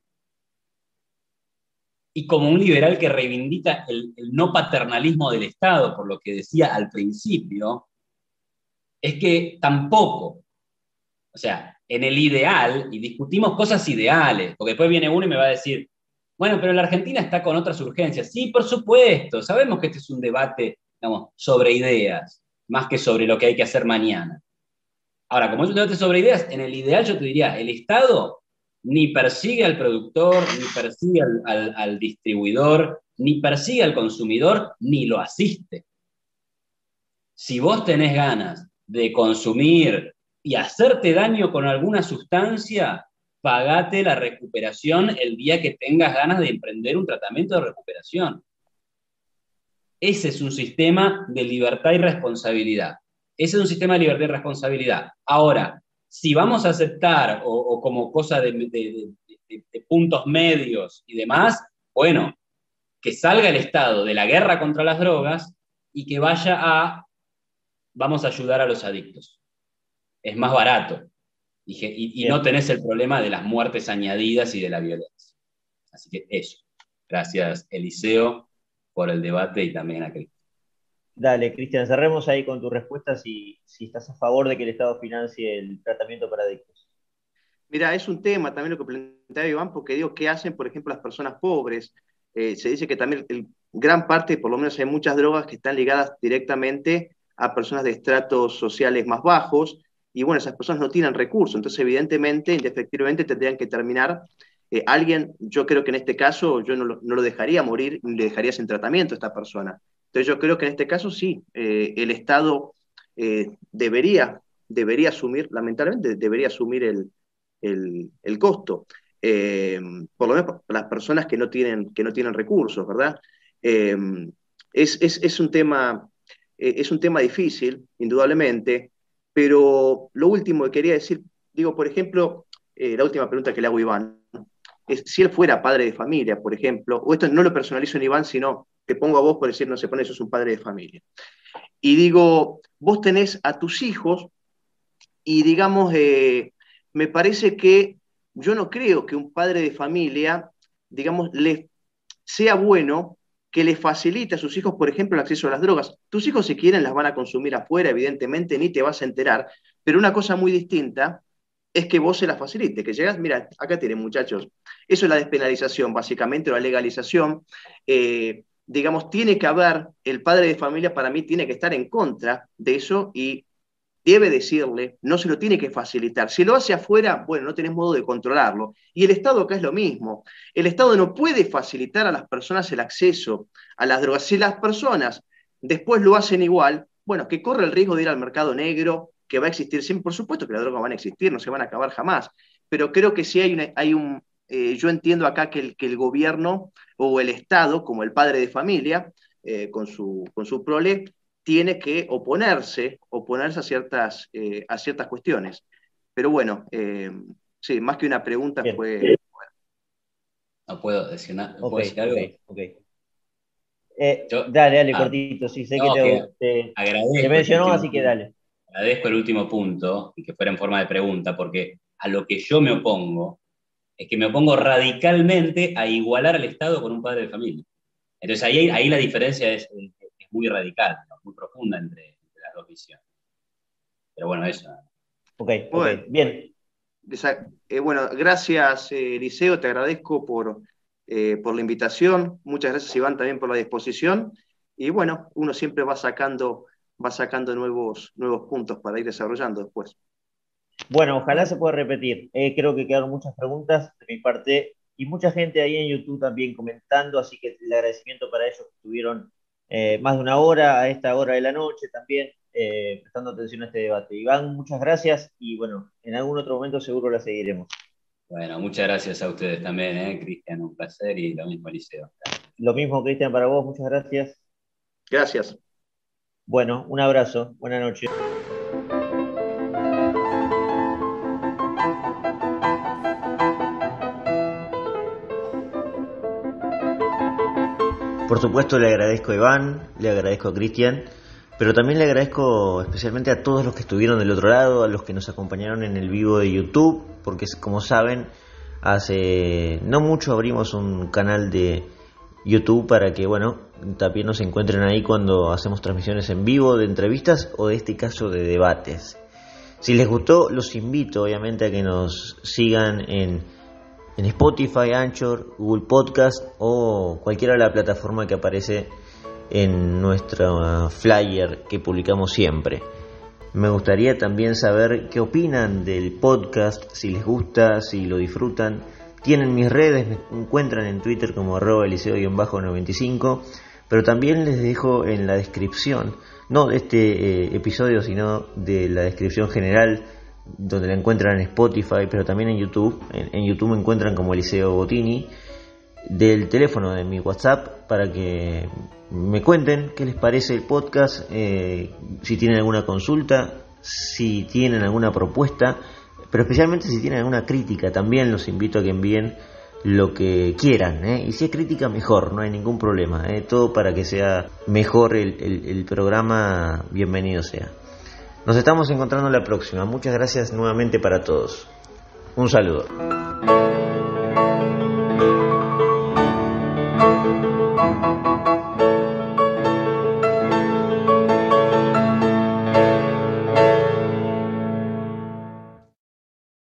y como un liberal que reivindica el, el no paternalismo del Estado, por lo que decía al principio, es que tampoco, o sea, en el ideal, y discutimos cosas ideales, porque después viene uno y me va a decir, bueno, pero la Argentina está con otras urgencias. Sí, por supuesto. Sabemos que este es un debate, sobre ideas, más que sobre lo que hay que hacer mañana. Ahora, como es un debate sobre ideas, en el ideal yo te diría, el Estado ni persigue al productor, ni persigue al, distribuidor, ni persigue al consumidor, ni lo asiste. Si vos tenés ganas de consumir y hacerte daño con alguna sustancia, pagate la recuperación el día que tengas ganas de emprender un tratamiento de recuperación. Ese es un sistema de libertad y responsabilidad. Ese es un sistema de libertad y responsabilidad. Ahora, si vamos a aceptar o, como cosa de, de, puntos medios y demás, bueno, que salga el Estado de la guerra contra las drogas y que vaya a, vamos a ayudar a los adictos. Es más barato y, no tenés el problema de las muertes añadidas y de la violencia. Así que eso. Gracias, Eliseo, por el debate y también a Cristian. Dale, Cristian, cerremos ahí con tu respuesta si, si estás a favor de que el Estado financie el tratamiento para adictos. Mira, es un tema también lo que planteaba Iván, porque digo, ¿qué hacen, por ejemplo, las personas pobres? Eh, se dice que también gran parte, por lo menos hay muchas drogas que están ligadas directamente a personas de estratos sociales más bajos, y bueno, esas personas no tienen recursos, entonces evidentemente, indefectiblemente tendrían que terminar. Eh, alguien, yo creo que en este caso, yo no lo, no lo dejaría morir, ni le dejaría sin tratamiento a esta persona. Entonces yo creo que en este caso sí, eh, el Estado eh, debería, debería asumir, lamentablemente, debería asumir el, el, costo. Eh, por lo menos las personas que no tienen, que no tienen recursos, ¿verdad? Es, es, un tema, es un tema difícil, indudablemente, pero lo último que quería decir, digo, por ejemplo, la última pregunta que le hago a Iván, es si él fuera padre de familia, por ejemplo, o esto no lo personalizo en Iván, sino te pongo a vos por decir, no se pone, eso es un padre de familia. Y digo, vos tenés a tus hijos y digamos, eh, me parece que yo no creo que un padre de familia, digamos, le sea bueno que le facilite a sus hijos, por ejemplo, el acceso a las drogas. Tus hijos si quieren las van a consumir afuera, evidentemente, ni te vas a enterar, pero una cosa muy distinta es que vos se las facilite, que llegas, mira, acá tienen muchachos, eso es la despenalización, básicamente, o la legalización. Eh, digamos, tiene que haber, el padre de familia para mí tiene que estar en contra de eso y debe decirle, no se lo tiene que facilitar. Si lo hace afuera, bueno, no tenés modo de controlarlo. Y el Estado acá es lo mismo. El Estado no puede facilitar a las personas el acceso a las drogas. Si las personas después lo hacen igual, bueno, que corre el riesgo de ir al mercado negro, que va a existir siempre, por supuesto que las drogas van a existir, no se van a acabar jamás, pero creo que sí hay, hay un, eh, yo entiendo acá que el, que el gobierno o el Estado, como el padre de familia, eh, con, su, con su prole, tiene que oponerse, oponerse a ciertas, eh, a ciertas cuestiones. Pero bueno, sí, más que una pregunta fue... No puedo decir nada. ¿Puedo decir algo? dale, dale, ah, cortito. Sí, sé que te, te mencionó, así que dale. Agradezco el último punto y que fuera en forma de pregunta, porque a lo que yo me opongo es que me opongo radicalmente a igualar al Estado con un padre de familia. Entonces ahí, ahí la diferencia es, muy radical, muy profunda entre, las dos visiones. Pero bueno, eso. Ok, bien. Eh, bueno, gracias eh, Eliseo, te agradezco por, eh, por la invitación. Muchas gracias Iván también por la disposición. Y bueno, uno siempre va sacando, va sacando nuevos, nuevos puntos para ir desarrollando después. Bueno, ojalá se pueda repetir. Eh, creo que quedaron muchas preguntas de mi parte y mucha gente ahí en YouTube también comentando, así que el agradecimiento para ellos que estuvieron eh, más de una hora a esta hora de la noche también eh, prestando atención a este debate. Iván, muchas gracias y bueno, en algún otro momento seguro la seguiremos. Bueno, muchas gracias a ustedes también, Cristian, un placer y lo mismo, Eliseo. Lo mismo, Cristian, para vos, muchas gracias. Gracias. Bueno, un abrazo, buenas noches. Por supuesto le agradezco a Iván, le agradezco a Cristian, pero también le agradezco especialmente a todos los que estuvieron del otro lado, a los que nos acompañaron en el vivo de YouTube, porque como saben, hace no mucho abrimos un canal de YouTube para que, bueno, también nos encuentren ahí cuando hacemos transmisiones en vivo de entrevistas o de este caso de debates. Si les gustó, los invito obviamente a que nos sigan en en Spotify, Anchor, Google Podcast o cualquiera de la plataforma que aparece en nuestro flyer que publicamos siempre. Me gustaría también saber qué opinan del podcast, si les gusta, si lo disfrutan. Tienen mis redes, me encuentran en Twitter como arroba eliseo-95, pero también les dejo en la descripción, no de este eh, episodio, sino de la descripción general, donde la encuentran en Spotify, pero también en YouTube. En, YouTube me encuentran como Eliseo Botini del teléfono de mi WhatsApp para que me cuenten qué les parece el podcast, eh, si tienen alguna consulta, si tienen alguna propuesta, pero especialmente si tienen alguna crítica, también los invito a que envíen lo que quieran, ¿eh? y si es crítica mejor, no hay ningún problema, ¿eh? todo para que sea mejor el, el programa, bienvenido sea. Nos estamos encontrando la próxima, muchas gracias nuevamente para todos. Un saludo.